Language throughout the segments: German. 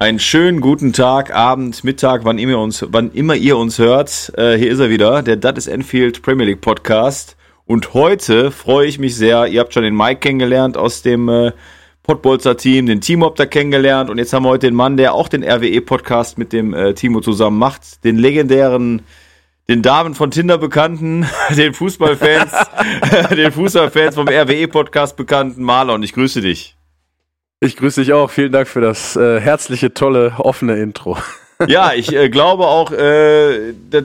Einen schönen guten Tag, Abend, Mittag, wann immer, uns, wann immer ihr uns hört. Äh, hier ist er wieder, der That is Enfield Premier League Podcast. Und heute freue ich mich sehr, ihr habt schon den Mike kennengelernt aus dem äh, Podbolzer Team, den Timo habt ihr kennengelernt und jetzt haben wir heute den Mann, der auch den RWE Podcast mit dem äh, Timo zusammen macht, den legendären den Damen von Tinder bekannten, den Fußballfans, den Fußballfans vom RWE Podcast bekannten Marlon. Ich grüße dich. Ich grüße dich auch. Vielen Dank für das äh, herzliche, tolle, offene Intro. ja, ich äh, glaube auch, äh, das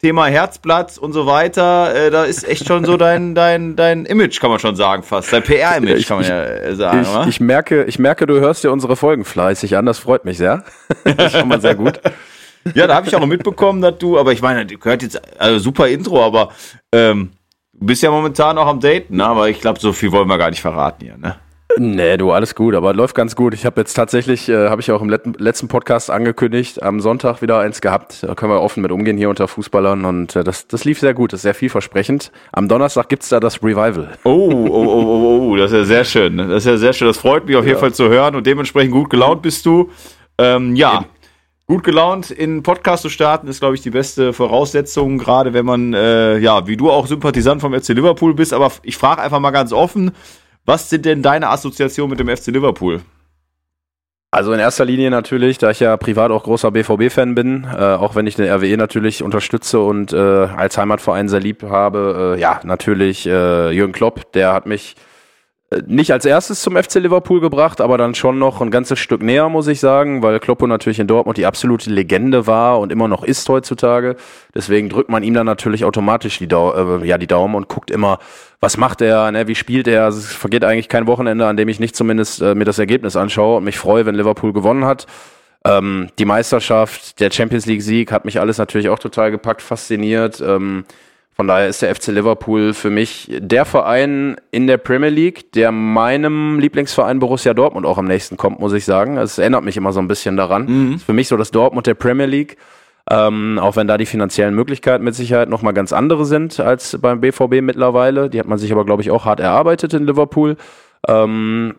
Thema Herzblatt und so weiter, äh, da ist echt schon so dein, dein, dein Image, kann man schon sagen, fast. Dein PR-Image, kann man ja äh, sagen. Ich, ich, merke, ich merke, du hörst dir unsere Folgen fleißig an. Das freut mich sehr. Das ist schon mal sehr gut. ja, da habe ich auch mitbekommen, dass du, aber ich meine, du gehört jetzt, also super Intro, aber ähm, du bist ja momentan auch am Daten, ne? aber ich glaube, so viel wollen wir gar nicht verraten hier, ne? Nee, du, alles gut, aber läuft ganz gut. Ich habe jetzt tatsächlich, äh, habe ich auch im letzten Podcast angekündigt, am Sonntag wieder eins gehabt. Da können wir offen mit umgehen hier unter Fußballern und äh, das, das lief sehr gut, das ist sehr vielversprechend. Am Donnerstag gibt's da das Revival. Oh, oh, oh, oh, oh, das ist ja sehr schön. Ne? Das ist ja sehr schön. Das freut mich auf jeden Fall zu hören und dementsprechend gut gelaunt bist du. Ähm, ja. Gut gelaunt in Podcast zu starten ist, glaube ich, die beste Voraussetzung, gerade wenn man, äh, ja, wie du auch Sympathisant vom FC Liverpool bist. Aber ich frage einfach mal ganz offen, was sind denn deine Assoziationen mit dem FC Liverpool? Also in erster Linie natürlich, da ich ja privat auch großer BVB-Fan bin, äh, auch wenn ich den RWE natürlich unterstütze und äh, als Heimatverein sehr lieb habe, äh, ja, natürlich äh, Jürgen Klopp, der hat mich nicht als erstes zum FC Liverpool gebracht, aber dann schon noch ein ganzes Stück näher, muss ich sagen, weil Kloppo natürlich in Dortmund die absolute Legende war und immer noch ist heutzutage. Deswegen drückt man ihm dann natürlich automatisch die, Dau äh, ja, die Daumen und guckt immer, was macht er, ne, wie spielt er. Also es vergeht eigentlich kein Wochenende, an dem ich nicht zumindest äh, mir das Ergebnis anschaue und mich freue, wenn Liverpool gewonnen hat. Ähm, die Meisterschaft, der Champions League-Sieg hat mich alles natürlich auch total gepackt, fasziniert. Ähm, von daher ist der FC Liverpool für mich der Verein in der Premier League, der meinem Lieblingsverein Borussia Dortmund auch am nächsten kommt, muss ich sagen. Es erinnert mich immer so ein bisschen daran. Mhm. Ist für mich so das Dortmund der Premier League. Ähm, auch wenn da die finanziellen Möglichkeiten mit Sicherheit nochmal ganz andere sind als beim BVB mittlerweile. Die hat man sich aber, glaube ich, auch hart erarbeitet in Liverpool. Ähm,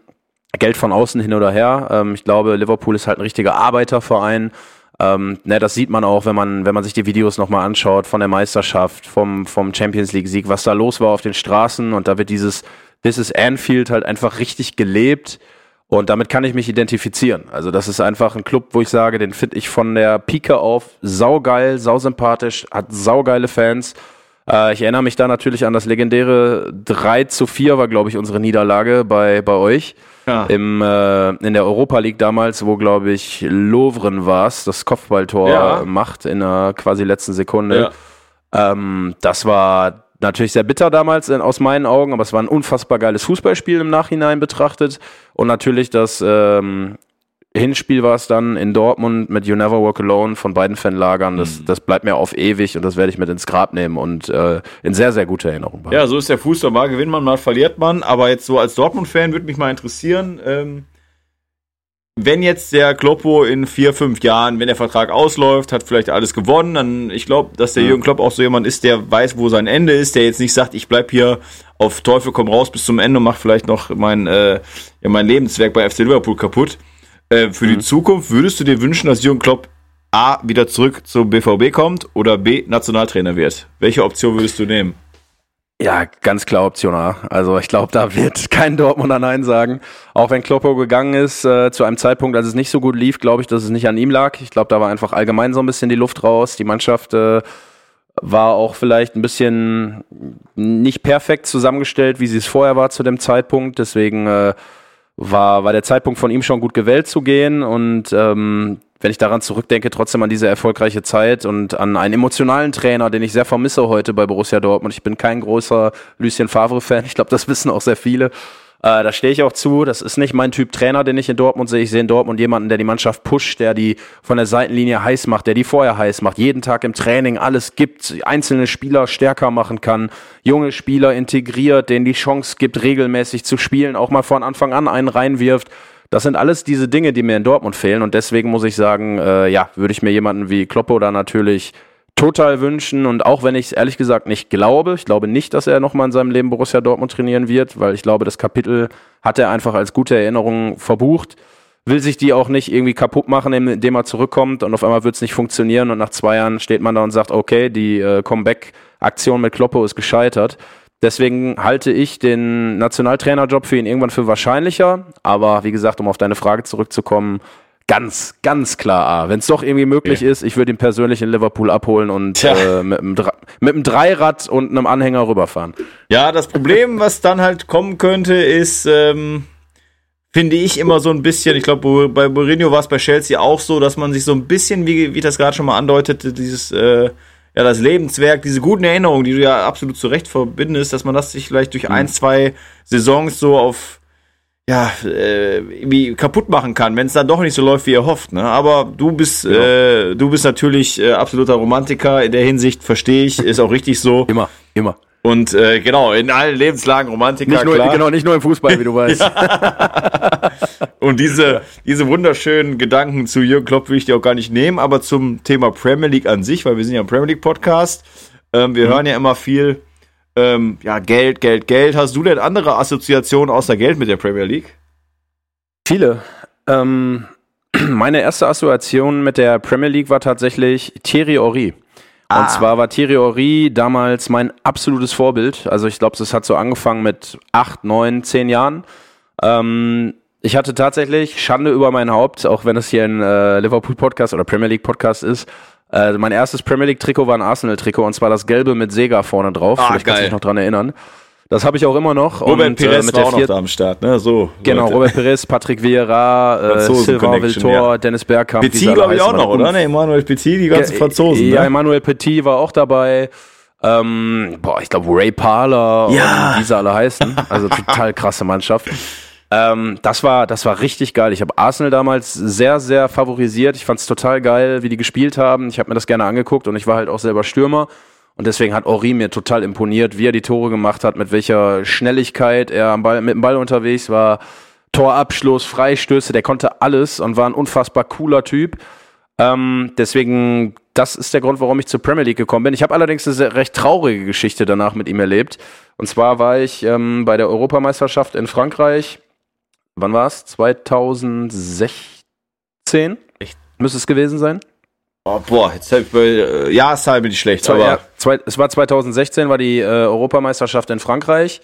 Geld von außen hin oder her. Ähm, ich glaube, Liverpool ist halt ein richtiger Arbeiterverein. Ähm, ne, das sieht man auch, wenn man, wenn man sich die Videos nochmal anschaut von der Meisterschaft, vom, vom Champions League-Sieg, was da los war auf den Straßen und da wird dieses This is Anfield halt einfach richtig gelebt und damit kann ich mich identifizieren. Also das ist einfach ein Club, wo ich sage, den finde ich von der Pike auf saugeil, sausympathisch, hat saugeile Fans. Äh, ich erinnere mich da natürlich an das legendäre 3 zu 4 war, glaube ich, unsere Niederlage bei, bei euch. Ja. Im, äh, in der Europa League damals, wo, glaube ich, Lovren war es, das Kopfballtor ja. macht in der quasi letzten Sekunde. Ja. Ähm, das war natürlich sehr bitter damals in, aus meinen Augen, aber es war ein unfassbar geiles Fußballspiel im Nachhinein betrachtet. Und natürlich das ähm, Hinspiel war es dann in Dortmund mit You Never Walk Alone von beiden Fanlagern. Das, mhm. das bleibt mir auf ewig und das werde ich mit ins Grab nehmen und äh, in sehr, sehr guter Erinnerung behalten. Ja, so ist der Fußball. Mal gewinnt man, mal verliert man. Aber jetzt so als Dortmund-Fan würde mich mal interessieren, ähm, wenn jetzt der Kloppo in vier, fünf Jahren, wenn der Vertrag ausläuft, hat vielleicht alles gewonnen, dann ich glaube, dass der. Jürgen Klopp auch so jemand ist, der weiß, wo sein Ende ist, der jetzt nicht sagt, ich bleib hier auf Teufel komm raus bis zum Ende und mach vielleicht noch mein, äh, ja, mein Lebenswerk bei FC Liverpool kaputt. Äh, für mhm. die Zukunft würdest du dir wünschen, dass Jürgen Klopp A wieder zurück zum BVB kommt oder B Nationaltrainer wird? Welche Option würdest du nehmen? Ja, ganz klar Option A. Also ich glaube, da wird kein Dortmunder Nein sagen. Auch wenn Kloppo gegangen ist, äh, zu einem Zeitpunkt, als es nicht so gut lief, glaube ich, dass es nicht an ihm lag. Ich glaube, da war einfach allgemein so ein bisschen die Luft raus. Die Mannschaft äh, war auch vielleicht ein bisschen nicht perfekt zusammengestellt, wie sie es vorher war zu dem Zeitpunkt. Deswegen äh, war, war der Zeitpunkt von ihm schon gut gewählt zu gehen und ähm, wenn ich daran zurückdenke, trotzdem an diese erfolgreiche Zeit und an einen emotionalen Trainer, den ich sehr vermisse heute bei Borussia Dortmund. Ich bin kein großer Lucien Favre-Fan, ich glaube, das wissen auch sehr viele. Äh, da stehe ich auch zu. Das ist nicht mein Typ Trainer, den ich in Dortmund sehe. Ich sehe in Dortmund jemanden, der die Mannschaft pusht, der die von der Seitenlinie heiß macht, der die vorher heiß macht, jeden Tag im Training alles gibt, einzelne Spieler stärker machen kann, junge Spieler integriert, denen die Chance gibt, regelmäßig zu spielen, auch mal von Anfang an einen reinwirft. Das sind alles diese Dinge, die mir in Dortmund fehlen. Und deswegen muss ich sagen, äh, ja, würde ich mir jemanden wie Kloppo da natürlich total wünschen. Und auch wenn ich es ehrlich gesagt nicht glaube, ich glaube nicht, dass er nochmal in seinem Leben Borussia Dortmund trainieren wird, weil ich glaube, das Kapitel hat er einfach als gute Erinnerung verbucht. Will sich die auch nicht irgendwie kaputt machen, indem er zurückkommt und auf einmal wird es nicht funktionieren und nach zwei Jahren steht man da und sagt, okay, die äh, Comeback-Aktion mit Kloppo ist gescheitert. Deswegen halte ich den Nationaltrainerjob für ihn irgendwann für wahrscheinlicher. Aber wie gesagt, um auf deine Frage zurückzukommen, ganz, ganz klar A. Wenn es doch irgendwie möglich ja. ist, ich würde ihn persönlich in Liverpool abholen und äh, mit, einem mit einem Dreirad und einem Anhänger rüberfahren. Ja, das Problem, was dann halt kommen könnte, ist, ähm, finde ich immer so ein bisschen, ich glaube, bei Mourinho war es bei Chelsea auch so, dass man sich so ein bisschen, wie, wie das gerade schon mal andeutete, dieses, äh, ja, das Lebenswerk, diese guten Erinnerungen, die du ja absolut zu Recht verbindest, dass man das sich vielleicht durch mhm. ein, zwei Saisons so auf ja, äh, irgendwie kaputt machen kann, wenn es dann doch nicht so läuft, wie ihr hofft. Ne? Aber du bist, genau. äh, du bist natürlich äh, absoluter Romantiker in der Hinsicht, verstehe ich, ist auch richtig so. Immer, immer. Und äh, genau, in allen Lebenslagen Romantiker. Nicht nur, klar. Genau, nicht nur im Fußball, wie du weißt. Und diese, diese wunderschönen Gedanken zu Jürgen Klopp will ich dir auch gar nicht nehmen, aber zum Thema Premier League an sich, weil wir sind ja ein Premier League Podcast. Ähm, wir mhm. hören ja immer viel ähm, ja, Geld, Geld, Geld. Hast du denn andere Assoziationen außer Geld mit der Premier League? Viele. Ähm, meine erste Assoziation mit der Premier League war tatsächlich Thierry Horry. Ah. Und zwar war Thierry Horry damals mein absolutes Vorbild. Also ich glaube, es hat so angefangen mit acht, neun, zehn Jahren. Ähm, ich hatte tatsächlich Schande über mein Haupt, auch wenn es hier ein äh, Liverpool Podcast oder Premier League Podcast ist. Äh, mein erstes Premier League Trikot war ein Arsenal Trikot und zwar das gelbe mit Sega vorne drauf. Ah, Vielleicht geil. kannst du dich noch dran erinnern. Das habe ich auch immer noch. Robert und, Perez äh, mit war auch noch da am Start, ne? So. Genau, Leute. Robert Perez, Patrick Vieira, äh, Silva Viltor, ja. Dennis Bergkamp. Petit glaube ich auch noch, oder? Ne, Emmanuel Petit, die ganzen Franzosen. Ja, ne? Emmanuel Petit war auch dabei. Ähm, boah, ich glaube Ray Parler ja. und wie sie alle heißen. Also total krasse Mannschaft. Ähm, das war, das war richtig geil. Ich habe Arsenal damals sehr, sehr favorisiert. Ich fand es total geil, wie die gespielt haben. Ich habe mir das gerne angeguckt und ich war halt auch selber Stürmer. Und deswegen hat Ori mir total imponiert, wie er die Tore gemacht hat, mit welcher Schnelligkeit er am Ball, mit dem Ball unterwegs war. Torabschluss, Freistöße, der konnte alles und war ein unfassbar cooler Typ. Ähm, deswegen, das ist der Grund, warum ich zur Premier League gekommen bin. Ich habe allerdings eine recht traurige Geschichte danach mit ihm erlebt. Und zwar war ich ähm, bei der Europameisterschaft in Frankreich wann war es? 2016? Echt? Müsste es gewesen sein? Oh, boah, jetzt hab ich äh, Jahreszahl bin ich schlecht. Zwei, aber ja, zwei, es war 2016, war die äh, Europameisterschaft in Frankreich.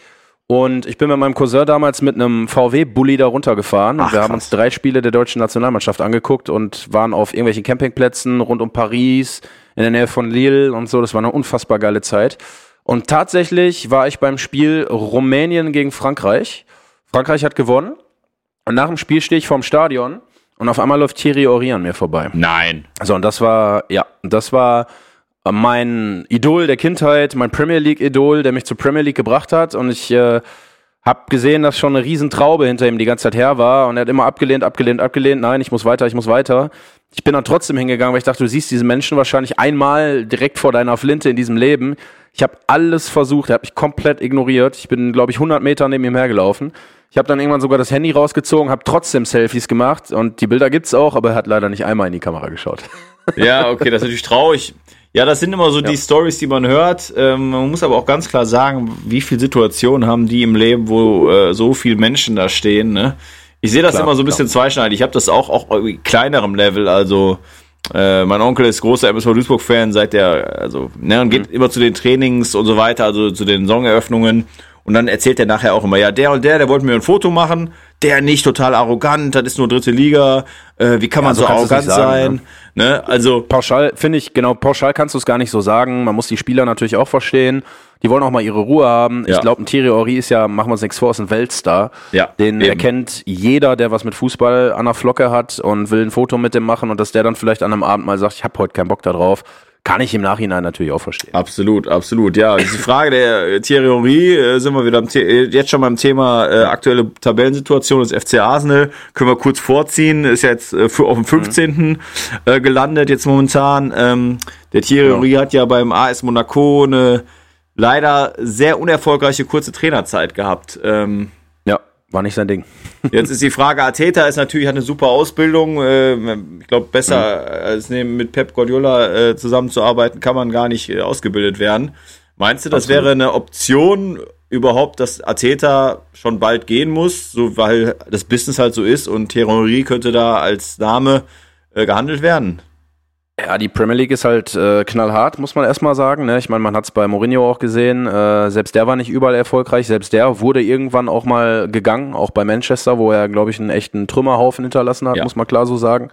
Und ich bin mit meinem Cousin damals mit einem VW-Bully da runtergefahren. Ach, und wir krass. haben uns drei Spiele der deutschen Nationalmannschaft angeguckt und waren auf irgendwelchen Campingplätzen rund um Paris, in der Nähe von Lille und so. Das war eine unfassbar geile Zeit. Und tatsächlich war ich beim Spiel Rumänien gegen Frankreich. Frankreich hat gewonnen. Und nach dem Spiel stehe ich vorm Stadion und auf einmal läuft Thierry Ori an mir vorbei. Nein. So, und das war, ja, das war mein Idol der Kindheit, mein Premier League-Idol, der mich zur Premier League gebracht hat. Und ich äh, habe gesehen, dass schon eine Riesentraube hinter ihm die ganze Zeit her war. Und er hat immer abgelehnt, abgelehnt, abgelehnt. Nein, ich muss weiter, ich muss weiter. Ich bin dann trotzdem hingegangen, weil ich dachte, du siehst diesen Menschen wahrscheinlich einmal direkt vor deiner Flinte in diesem Leben. Ich habe alles versucht, er hat mich komplett ignoriert. Ich bin, glaube ich, 100 Meter neben ihm hergelaufen. Ich habe dann irgendwann sogar das Handy rausgezogen, habe trotzdem Selfies gemacht und die Bilder gibt's auch, aber er hat leider nicht einmal in die Kamera geschaut. Ja, okay, das ist natürlich traurig. Ja, das sind immer so ja. die Stories, die man hört. Ähm, man muss aber auch ganz klar sagen, wie viele Situationen haben die im Leben, wo äh, so viele Menschen da stehen. Ne? Ich sehe das klar, immer so ein bisschen klar. zweischneidig. Ich habe das auch auch kleinerem Level. Also äh, mein Onkel ist großer MSV Duisburg-Fan, seit der also ne und geht mhm. immer zu den Trainings und so weiter, also zu den Songeröffnungen. Und dann erzählt er nachher auch immer, ja, der und der, der wollte mir ein Foto machen, der nicht total arrogant, das ist nur dritte Liga, äh, wie kann man ja, so, so arrogant sagen, sein? Ne? ne? Also pauschal finde ich genau, pauschal kannst du es gar nicht so sagen. Man muss die Spieler natürlich auch verstehen. Die wollen auch mal ihre Ruhe haben. Ja. Ich glaube, ein Thierry Henry ist ja, machen wir uns nichts vor, ist ein Weltstar. Ja, Den eben. erkennt jeder, der was mit Fußball an der Flocke hat und will ein Foto mit dem machen und dass der dann vielleicht an einem Abend mal sagt, ich habe heute keinen Bock darauf kann ich im Nachhinein natürlich auch verstehen. Absolut, absolut. Ja, die Frage der Thierry Henry, äh, sind wir wieder am äh, jetzt schon beim Thema äh, aktuelle Tabellensituation des FC Arsenal. Können wir kurz vorziehen. Ist ja jetzt äh, für, auf dem 15. Mhm. Äh, gelandet jetzt momentan. Ähm, der Thierry ja. Henry hat ja beim AS Monaco eine leider sehr unerfolgreiche kurze Trainerzeit gehabt. Ähm, war nicht sein Ding. Jetzt ist die Frage, Ateta ist natürlich, hat eine super Ausbildung. Äh, ich glaube, besser mhm. als mit Pep Guardiola äh, zusammenzuarbeiten, kann man gar nicht äh, ausgebildet werden. Meinst du, das Absolut. wäre eine Option überhaupt, dass Ateta schon bald gehen muss, so weil das Business halt so ist und Thierry könnte da als Name gehandelt werden? Ja, die Premier League ist halt äh, knallhart, muss man erstmal sagen. Ne? Ich meine, man hat es bei Mourinho auch gesehen. Äh, selbst der war nicht überall erfolgreich. Selbst der wurde irgendwann auch mal gegangen, auch bei Manchester, wo er, glaube ich, einen echten Trümmerhaufen hinterlassen hat, ja. muss man klar so sagen.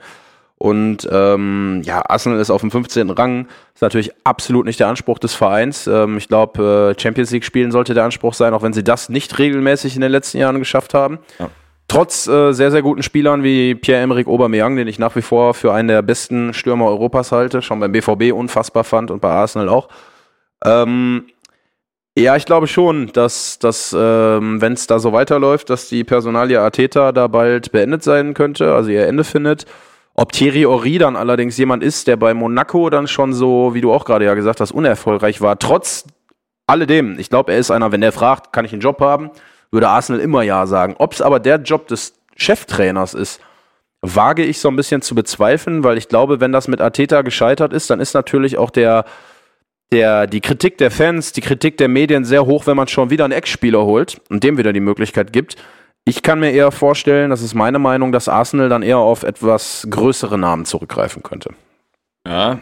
Und ähm, ja, Arsenal ist auf dem 15. Rang. Ist natürlich absolut nicht der Anspruch des Vereins. Ähm, ich glaube, äh, Champions League spielen sollte der Anspruch sein, auch wenn sie das nicht regelmäßig in den letzten Jahren geschafft haben. Ja. Trotz äh, sehr, sehr guten Spielern wie Pierre-Emerick Aubameyang, den ich nach wie vor für einen der besten Stürmer Europas halte, schon beim BVB unfassbar fand und bei Arsenal auch. Ähm, ja, ich glaube schon, dass, dass ähm, wenn es da so weiterläuft, dass die Personalie Arteta da bald beendet sein könnte, also ihr Ende findet. Ob Thierry Ori dann allerdings jemand ist, der bei Monaco dann schon so, wie du auch gerade ja gesagt hast, unerfolgreich war, trotz alledem. Ich glaube, er ist einer, wenn der fragt, kann ich einen Job haben? Würde Arsenal immer Ja sagen. Ob es aber der Job des Cheftrainers ist, wage ich so ein bisschen zu bezweifeln, weil ich glaube, wenn das mit Ateta gescheitert ist, dann ist natürlich auch der, der, die Kritik der Fans, die Kritik der Medien sehr hoch, wenn man schon wieder einen Ex-Spieler holt und dem wieder die Möglichkeit gibt. Ich kann mir eher vorstellen, das ist meine Meinung, dass Arsenal dann eher auf etwas größere Namen zurückgreifen könnte. Ja,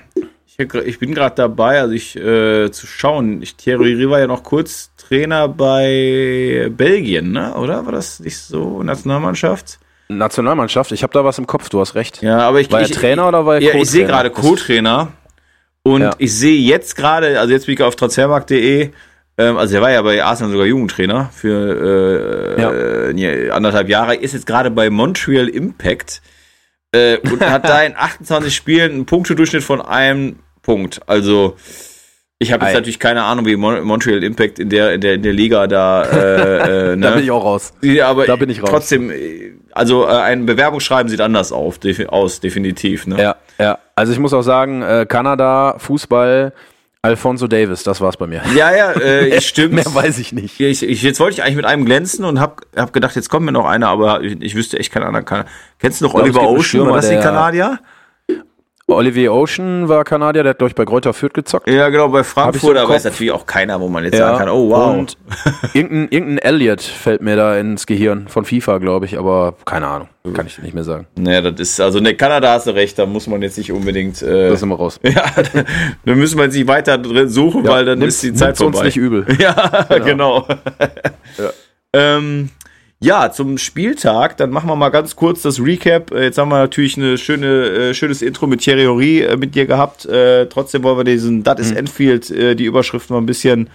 ich, bin gerade dabei, also ich äh, zu schauen. Ich, Thierry war ja noch kurz Trainer bei Belgien, ne? oder? War das nicht so? Nationalmannschaft? Nationalmannschaft, ich habe da was im Kopf, du hast recht. Ja, aber ich. War er ich, Trainer oder war er Ja, ich sehe gerade Co-Trainer. Und ja. ich sehe jetzt gerade, also jetzt bin ich auf transfermarkt.de, ähm, also er war ja bei Arsenal sogar Jugendtrainer für äh, ja. äh, anderthalb Jahre, ist jetzt gerade bei Montreal Impact äh, und hat da in 28 Spielen einen Punktedurchschnitt von einem Punkt. Also ich habe jetzt natürlich keine Ahnung, wie Mon Montreal Impact in der, in der, in der Liga da. Äh, äh, ne? da bin ich auch raus. Ja, aber da bin ich raus. Trotzdem, also äh, ein Bewerbungsschreiben sieht anders auf, defi aus, definitiv. Ne? Ja, ja. Also ich muss auch sagen, äh, Kanada, Fußball, Alfonso Davis, das war's bei mir. Ja, ja, äh, stimmt. Mehr weiß ich nicht. Ich, ich, jetzt wollte ich eigentlich mit einem glänzen und hab, hab gedacht, jetzt kommt mir noch einer, aber ich, ich wüsste echt keinen anderen. Kanadier. Kennst du noch Oliver Ocean? War das die Kanadier? Olivier Ocean war Kanadier, der hat, glaube ich, bei Greuther Fürth gezockt. Ja, genau, bei Frankfurt, aber ist natürlich auch keiner, wo man jetzt ja, sagen kann, oh wow. Und irgendein, irgendein Elliot fällt mir da ins Gehirn von FIFA, glaube ich, aber keine Ahnung, kann ich nicht mehr sagen. Naja, das ist, also ne, Kanada hast du recht, da muss man jetzt nicht unbedingt. Äh, das sind wir raus. Ja, da müssen wir sich weiter drin suchen, ja, weil dann ist die Zeit vorbei. uns nicht übel. Ja, genau. genau. ja. ähm, ja, zum Spieltag, dann machen wir mal ganz kurz das Recap. Äh, jetzt haben wir natürlich ein schöne, äh, schönes Intro mit Thierry äh, mit dir gehabt. Äh, trotzdem wollen wir diesen That is mhm. Enfield, die Überschrift mal ein bisschen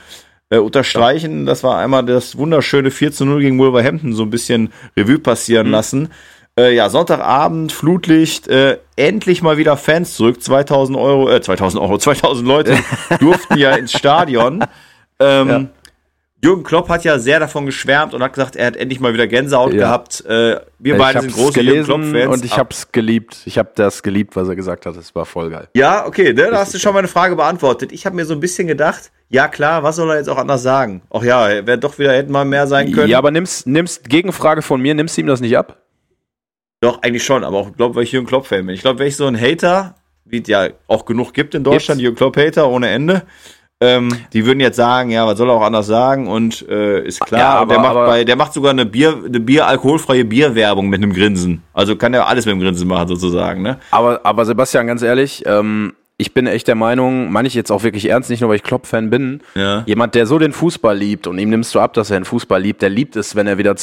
unterstreichen. Das war einmal das wunderschöne 4 zu 0 gegen Wolverhampton so ein bisschen Revue passieren mhm. lassen. Ja, Sonntagabend, Flutlicht, endlich mal wieder Fans zurück. 2000 Euro, äh, 2000 Euro, 2000 Leute durften ja ins Stadion. Ähm, ja. Jürgen Klopp hat ja sehr davon geschwärmt und hat gesagt, er hat endlich mal wieder Gänsehaut ja. gehabt. Äh, wir beide sind große Jürgen Klopp-Fans. Und ich habe es geliebt. Ich habe das geliebt, was er gesagt hat. Es war voll geil. Ja, okay, ne, da hast du schon meine Frage beantwortet. Ich habe mir so ein bisschen gedacht, ja klar, was soll er jetzt auch anders sagen? Ach ja, wäre doch wieder, hätten mal mehr sein können. Ja, aber nimmst, nimmst, Gegenfrage von mir, nimmst du ihm das nicht ab? Doch, eigentlich schon, aber auch, glaube weil ich Jürgen Klopp-Fan bin. Ich glaube, wenn ich so ein Hater, wie es ja auch genug gibt in Deutschland, Gibt's? Jürgen Klopp-Hater ohne Ende, ähm, die würden jetzt sagen, ja, was soll er auch anders sagen und äh, ist klar, ja, aber, der macht bei, der macht sogar eine Bier, eine Bier alkoholfreie Bierwerbung mit einem Grinsen. Also kann er alles mit dem Grinsen machen sozusagen, ne? Aber aber Sebastian, ganz ehrlich, ähm, ich bin echt der Meinung, meine ich jetzt auch wirklich ernst, nicht nur weil ich Klopp-Fan bin, ja. jemand, der so den Fußball liebt und ihm nimmst du ab, dass er den Fußball liebt, der liebt es, wenn er wieder,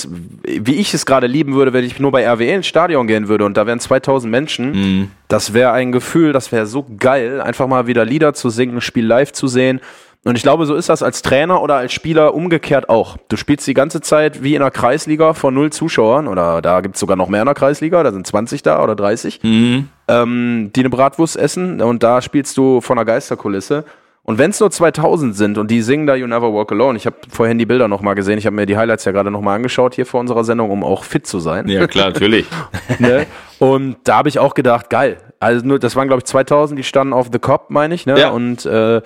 wie ich es gerade lieben würde, wenn ich nur bei RWE ins Stadion gehen würde und da wären 2000 Menschen, mhm. das wäre ein Gefühl, das wäre so geil, einfach mal wieder Lieder zu singen, ein Spiel live zu sehen. Und ich glaube, so ist das als Trainer oder als Spieler umgekehrt auch. Du spielst die ganze Zeit wie in der Kreisliga vor null Zuschauern oder da gibt's sogar noch mehr in der Kreisliga, da sind 20 da oder 30, Mhm. ähm, die eine Bratwurst essen und da spielst du vor einer Geisterkulisse. Und wenn es nur 2000 sind und die singen da You Never Walk Alone, ich habe vorhin die Bilder nochmal gesehen, ich habe mir die Highlights ja gerade nochmal angeschaut hier vor unserer Sendung, um auch fit zu sein. Ja, klar, natürlich. ne? Und da habe ich auch gedacht, geil. Also nur, das waren glaube ich 2000, die standen auf The Cop, meine ich, ne? Ja. Und äh,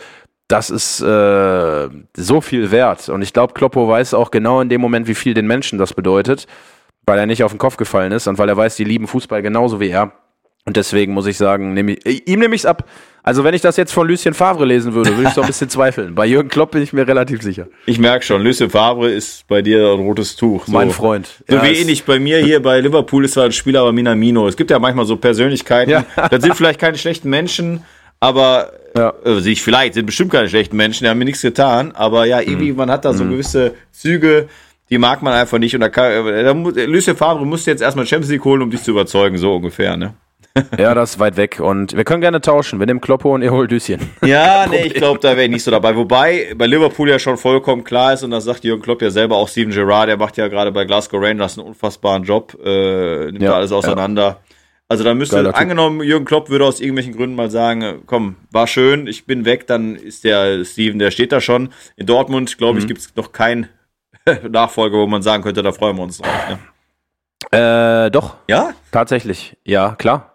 das ist äh, so viel wert. Und ich glaube, Kloppo weiß auch genau in dem Moment, wie viel den Menschen das bedeutet, weil er nicht auf den Kopf gefallen ist und weil er weiß, die lieben Fußball genauso wie er. Und deswegen muss ich sagen, nehm ich, äh, ihm nehme ich es ab. Also wenn ich das jetzt von Lucien Favre lesen würde, würde ich so ein bisschen zweifeln. Bei Jürgen Klopp bin ich mir relativ sicher. Ich merke schon, Lucien Favre ist bei dir ein rotes Tuch. So. Mein Freund. So Ja, wie ähnlich bei mir hier bei Liverpool ist zwar ein Spieler, aber Minamino. Es gibt ja manchmal so Persönlichkeiten. Ja. Das sind vielleicht keine schlechten Menschen, aber Ja. äh, sich vielleicht sind bestimmt keine schlechten Menschen, die haben mir nichts getan. Aber ja, irgendwie, Mhm. man hat da so gewisse Züge, die mag man einfach nicht. Und da kann, äh, da muss, Lucien Favre musste jetzt erstmal Champions League holen, um dich zu überzeugen, so ungefähr, ne? Ja, das ist weit weg. Und wir können gerne tauschen. Wir nehmen Kloppo und ihr holt Düschen. Ja, nee, ich glaube, da wäre ich nicht so dabei. Wobei bei Liverpool ja schon vollkommen klar ist, und das sagt Jürgen Klopp ja selber, auch Steven Gerrard, der macht ja gerade bei Glasgow Rangers einen unfassbaren Job, äh, nimmt Ja, da alles auseinander. Also da müsste, Geiler angenommen, Jürgen Klopp würde aus irgendwelchen Gründen mal sagen, äh, komm, war schön, ich bin weg, dann ist der Steven, der steht da schon. In Dortmund, glaube Mhm. ich, gibt es noch keinen Nachfolger, wo man sagen könnte, da freuen wir uns drauf. Ne? Äh, doch. Ja? Tatsächlich, ja, klar.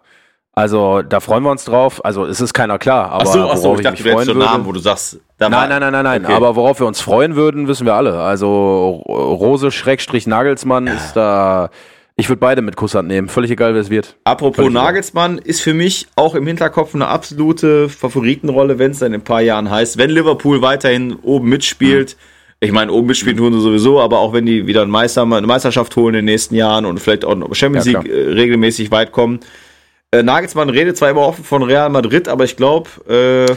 Also da freuen wir uns drauf. Also es ist keiner klar, aber Ach so, ach so, worauf ich dachte, mich du hättest freuen würde. Namen, wo du sagst, da Nein, nein, nein, nein, nein. Okay. Aber worauf wir uns freuen würden, wissen wir alle. Also Rose Schrägstrich Nagelsmann ist da. Ich würde beide mit Kusshand nehmen. Völlig egal, wer es wird. Apropos Völlig egal. Nagelsmann ist für mich auch im Hinterkopf eine absolute Favoritenrolle, wenn es dann in ein paar Jahren heißt, wenn Liverpool weiterhin oben mitspielt. Ich meine, oben mitspielen tun sie sowieso, aber auch wenn die wieder einen Meister, eine Meisterschaft holen in den nächsten Jahren und vielleicht auch noch Champions League äh, regelmäßig weit kommen. Äh, Nagelsmann redet zwar immer offen von Real Madrid, aber ich glaube, äh,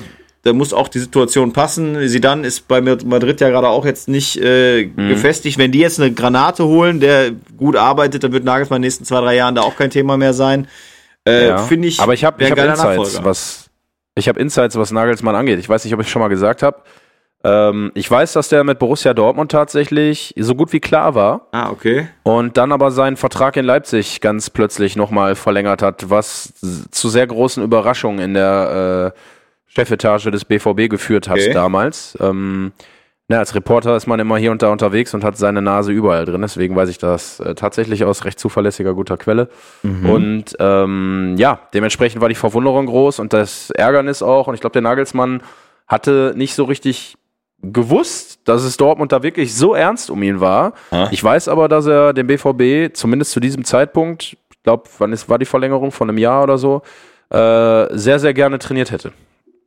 da muss auch die Situation passen. Zidane ist bei Madrid ja gerade auch jetzt nicht äh, Mhm. gefestigt. Wenn die jetzt eine Granate holen, der gut arbeitet, dann wird Nagelsmann in den nächsten zwei, drei Jahren da auch kein Thema mehr sein. Äh, Ja. Finde ich, Aber ich habe hab Insights, Nachfolger. was ich habe Insights, was Nagelsmann angeht. Ich weiß nicht, ob ich schon mal gesagt habe. Ähm, ich weiß, dass der mit Borussia Dortmund tatsächlich so gut wie klar war. Ah, okay. und dann aber seinen Vertrag in Leipzig ganz plötzlich nochmal verlängert hat, was zu sehr großen Überraschungen in der äh, Chefetage des BVB geführt hat Okay. damals. Ähm, na, als Reporter ist man immer hier und da unterwegs und hat seine Nase überall drin, deswegen weiß ich das äh, tatsächlich aus recht zuverlässiger guter Quelle. Und ähm, ja, dementsprechend war die Verwunderung groß und das Ärgernis auch. Und ich glaube, der Nagelsmann hatte nicht so richtig gewusst, dass es Dortmund da wirklich so ernst um ihn war. Ah. Ich weiß aber, dass er den BVB zumindest zu diesem Zeitpunkt, ich glaube, wann ist, war die Verlängerung von einem Jahr oder so, äh, sehr, sehr gerne trainiert hätte.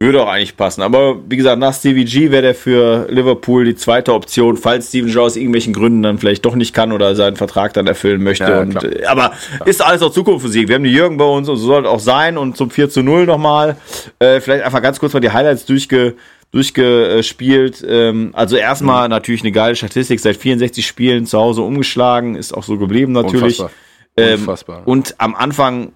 Würde auch eigentlich passen. Aber wie gesagt, nach Stevie G wäre der für Liverpool die zweite Option, falls Steven Shaw aus irgendwelchen Gründen dann vielleicht doch nicht kann oder seinen Vertrag dann erfüllen möchte. Ja, und, klar. äh, aber ist alles auch Zukunftsmusik. Wir haben die Jürgen bei uns und so soll es auch sein. Und zum 4 zu 0 nochmal. Äh, vielleicht einfach ganz kurz mal die Highlights durchge durchgespielt. Ähm, also erstmal Mhm. natürlich eine geile Statistik, seit 64 Spielen zu Hause umgeschlagen, ist auch so geblieben natürlich. Unfassbar. Ähm, Unfassbar. Und am Anfang,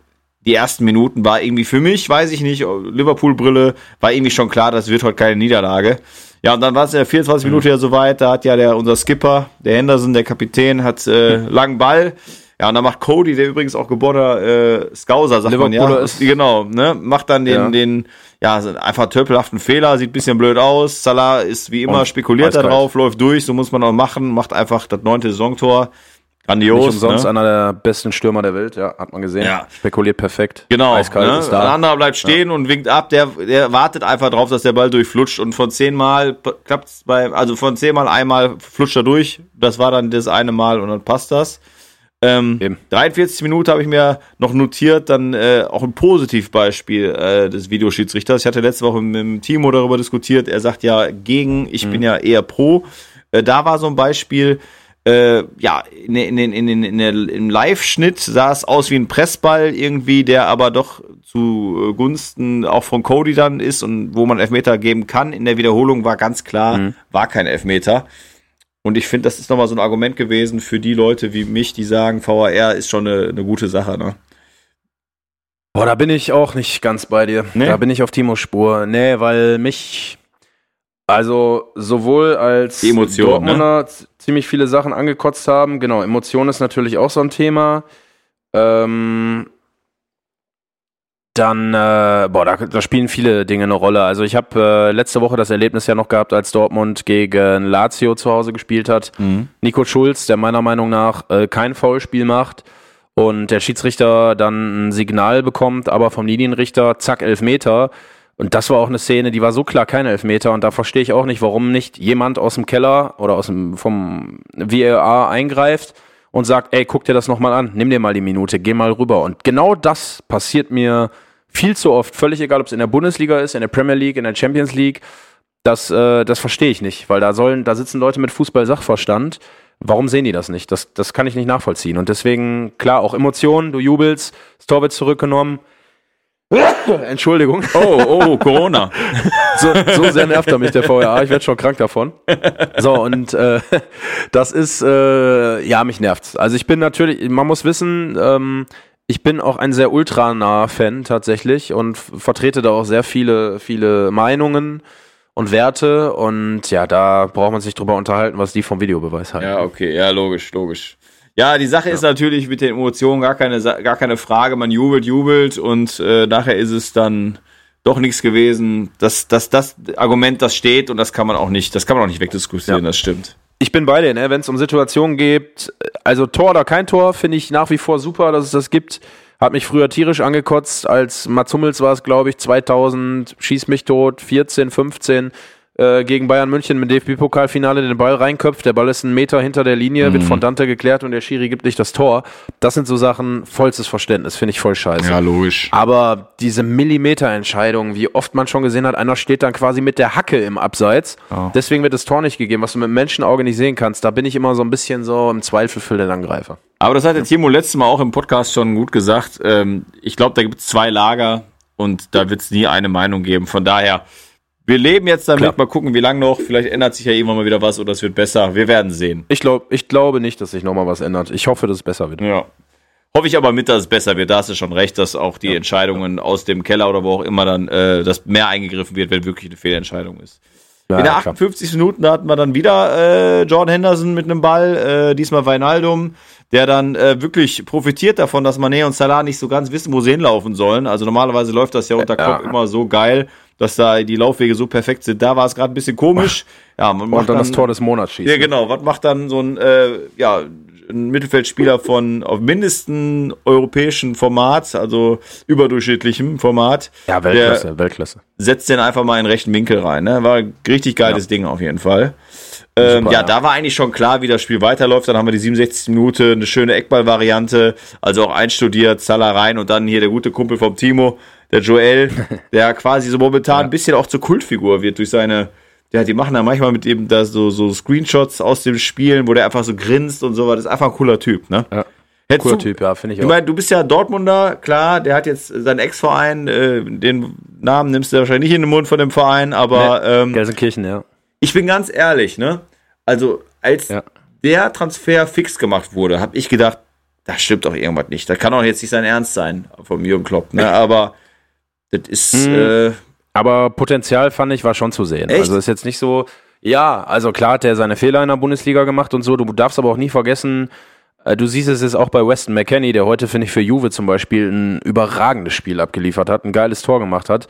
die ersten Minuten, war irgendwie für mich, weiß ich nicht, Liverpool-Brille, war irgendwie schon klar, das wird heute keine Niederlage. Ja, und dann war es in der 24 Minute ja soweit, da hat ja der, unser Skipper, der Henderson, der Kapitän, hat äh, langen Ball. Ja, und dann macht Cody, der übrigens auch geborener äh, Scouser, sagt man ja. Ist- Genau, ne? Macht dann den, Ja. den, ja, einfach tölpelhaften Fehler, sieht ein bisschen blöd aus. Salah ist wie immer Und spekuliert da drauf, läuft durch, so muss man auch machen, macht einfach das neunte Saisontor. Grandios. Nicht umsonst ne? einer der besten Stürmer der Welt, ja, hat man gesehen. Ja. Spekuliert perfekt. Genau. Eiskalt ne? ist Ein da. anderer bleibt stehen und winkt ab. Der, der wartet einfach drauf, dass der Ball durchflutscht. Und von zehnmal klappt es bei, also von zehnmal einmal flutscht er durch. Das war dann das eine Mal und dann passt das. Ähm, Eben. 43 Minuten habe ich mir noch notiert, dann äh, auch ein Positivbeispiel äh, des Videoschiedsrichters. Ich hatte letzte Woche mit dem Timo darüber diskutiert. Er sagt ja gegen, ich bin ja eher pro. Äh, da war so ein Beispiel, äh, ja, in, in, in, in, in im Live-Schnitt sah es aus wie ein Pressball irgendwie, der aber doch zu äh, Gunsten auch von Cody dann ist und wo man Elfmeter geben kann. In der Wiederholung war ganz klar, war kein Elfmeter. Und ich finde, das ist nochmal so ein Argument gewesen für die Leute wie mich, die sagen, VAR ist schon eine, eine gute Sache. Ne? Boah, da bin ich auch nicht ganz bei dir. Nee? Da bin ich auf Timos Spur. Nee, weil mich. Also sowohl als Emotion, Dortmunder ne? Ziemlich viele Sachen angekotzt haben. Genau, Emotion ist natürlich auch so ein Thema. Ähm, dann, äh, boah, da, da, spielen viele Dinge eine Rolle. Also ich habe äh, letzte Woche das Erlebnis ja noch gehabt, als Dortmund gegen Lazio zu Hause gespielt hat. Mhm. Nico Schulz, der meiner Meinung nach äh, kein Foulspiel macht und der Schiedsrichter dann ein Signal bekommt, aber vom Linienrichter, zack, Elfmeter. Und das war auch eine Szene, die war so klar kein Elfmeter und da verstehe ich auch nicht, warum nicht jemand aus dem Keller oder aus dem, vom VAR eingreift und sagt, ey, guck dir das nochmal an, nimm dir mal die Minute, geh mal rüber. Und genau das passiert mir viel zu oft, völlig egal, ob es in der Bundesliga ist, in der Premier League, in der Champions League. Das, äh, das verstehe ich nicht, weil da sollen, da sitzen Leute mit Fußball-Sachverstand. Warum sehen die das nicht? Das, das kann ich nicht nachvollziehen. Und deswegen, klar, auch Emotionen, du jubelst, das Tor wird zurückgenommen. Entschuldigung. Oh, oh, Corona. so, so sehr nervt er mich, der VRA. Ich werde schon krank davon. So, und äh, das ist, äh, ja, mich nervt's. Also ich bin natürlich, man muss wissen, ähm, ich bin auch ein sehr ultranah Fan tatsächlich und vertrete da auch sehr viele, viele Meinungen und Werte und ja, da braucht man sich drüber unterhalten, was die vom Videobeweis halten. Ja, okay, ja, logisch, logisch. Ja, die Sache ja. ist natürlich mit den Emotionen gar keine, gar keine Frage. Man jubelt, jubelt und äh, nachher ist es dann doch nichts gewesen. Das, das, das Argument, das steht und das kann man auch nicht, das kann man auch nicht wegdiskutieren, ja. das stimmt. Ich bin bei dir, ne? wenn es um Situationen geht, also Tor oder kein Tor, finde ich nach wie vor super, dass es das gibt. Hat mich früher tierisch angekotzt, als Mats Hummels war es, glaube ich, 2000, schieß mich tot, 14, 15, äh, gegen Bayern München im DFB-Pokalfinale den Ball reinköpft. Der Ball ist einen Meter hinter der Linie, mhm. wird von Dante geklärt und der Schiri gibt nicht das Tor. Das sind so Sachen, vollstes Verständnis, finde ich voll scheiße. Ja, logisch. Aber diese Millimeter-Entscheidung, wie oft man schon gesehen hat, einer steht dann quasi mit der Hacke im Abseits. Oh. Deswegen wird das Tor nicht gegeben, was du mit dem Menschenauge nicht sehen kannst. Da bin ich immer so ein bisschen so im Zweifel für den Angreifer. Aber das hat der Timo letztes Mal auch im Podcast schon gut gesagt. Ähm, ich glaube, da gibt es zwei Lager und da wird es nie eine Meinung geben. Von daher wir leben jetzt damit, Klar. mal gucken, wie lange noch. Vielleicht ändert sich ja irgendwann mal wieder was oder es wird besser. Wir werden sehen. Ich, glaub, ich glaube nicht, dass sich nochmal was ändert. Ich hoffe, dass es besser wird. Ja. Hoffe ich aber mit, dass es besser wird. Da hast du schon recht, dass auch die ja. Entscheidungen aus dem Keller oder wo auch immer dann, äh, dass mehr eingegriffen wird, wenn wirklich eine Fehlentscheidung ist. Ja, In der 58. Minute hatten wir dann wieder äh, Jordan Henderson mit einem Ball, äh, diesmal Weinaldum, der dann äh, wirklich profitiert davon, dass Mané und Salah nicht so ganz wissen, wo sie hinlaufen sollen. Also normalerweise läuft das ja unter Kopf immer so geil dass da die Laufwege so perfekt sind. Da war es gerade ein bisschen komisch. Ja, man macht Und dann, dann, das Tor des Monats schießen. Ja, genau. Was macht dann so ein, äh, ja, ein Mittelfeldspieler von auf mindesten europäischen Format, also überdurchschnittlichem Format. Ja, Weltklasse, Weltklasse. Setzt den einfach mal in den rechten Winkel rein. Ne? War ein richtig geiles ja. Ding auf jeden Fall. Ähm, Super, ja, ja, da war eigentlich schon klar, wie das Spiel weiterläuft. Dann haben wir die 67. Minute, eine schöne Eckball-Variante, also auch einstudiert, Salah rein und dann hier der gute Kumpel vom Timo, der Joel, der quasi so momentan ja. ein bisschen auch zur Kultfigur wird durch seine, ja, die machen da manchmal mit eben da so, so Screenshots aus dem Spielen, wo der einfach so grinst und so, das ist einfach ein cooler Typ, ne? Ja. Hättest Cooler du, Typ, ja, finde ich auch. Ich meine, du bist ja Dortmunder, klar, der hat jetzt seinen Ex-Verein, äh, den Namen nimmst du wahrscheinlich nicht in den Mund von dem Verein, aber nee, ähm, Gelsenkirchen, ja. Ich bin ganz ehrlich, ne? Also, als ja. der Transfer fix gemacht wurde, habe ich gedacht, da stimmt doch irgendwas nicht. Das kann doch jetzt nicht sein Ernst sein vom Jürgen Klopp, ne? Aber das ist. Mhm. Äh, aber Potenzial fand ich war schon zu sehen. Echt? Also ist jetzt nicht so. Ja, also klar hat er seine Fehler in der Bundesliga gemacht und so. Du darfst aber auch nie vergessen, äh, du siehst es jetzt auch bei Weston McKenney, der heute, finde ich, für Juve zum Beispiel ein überragendes Spiel abgeliefert hat, ein geiles Tor gemacht hat.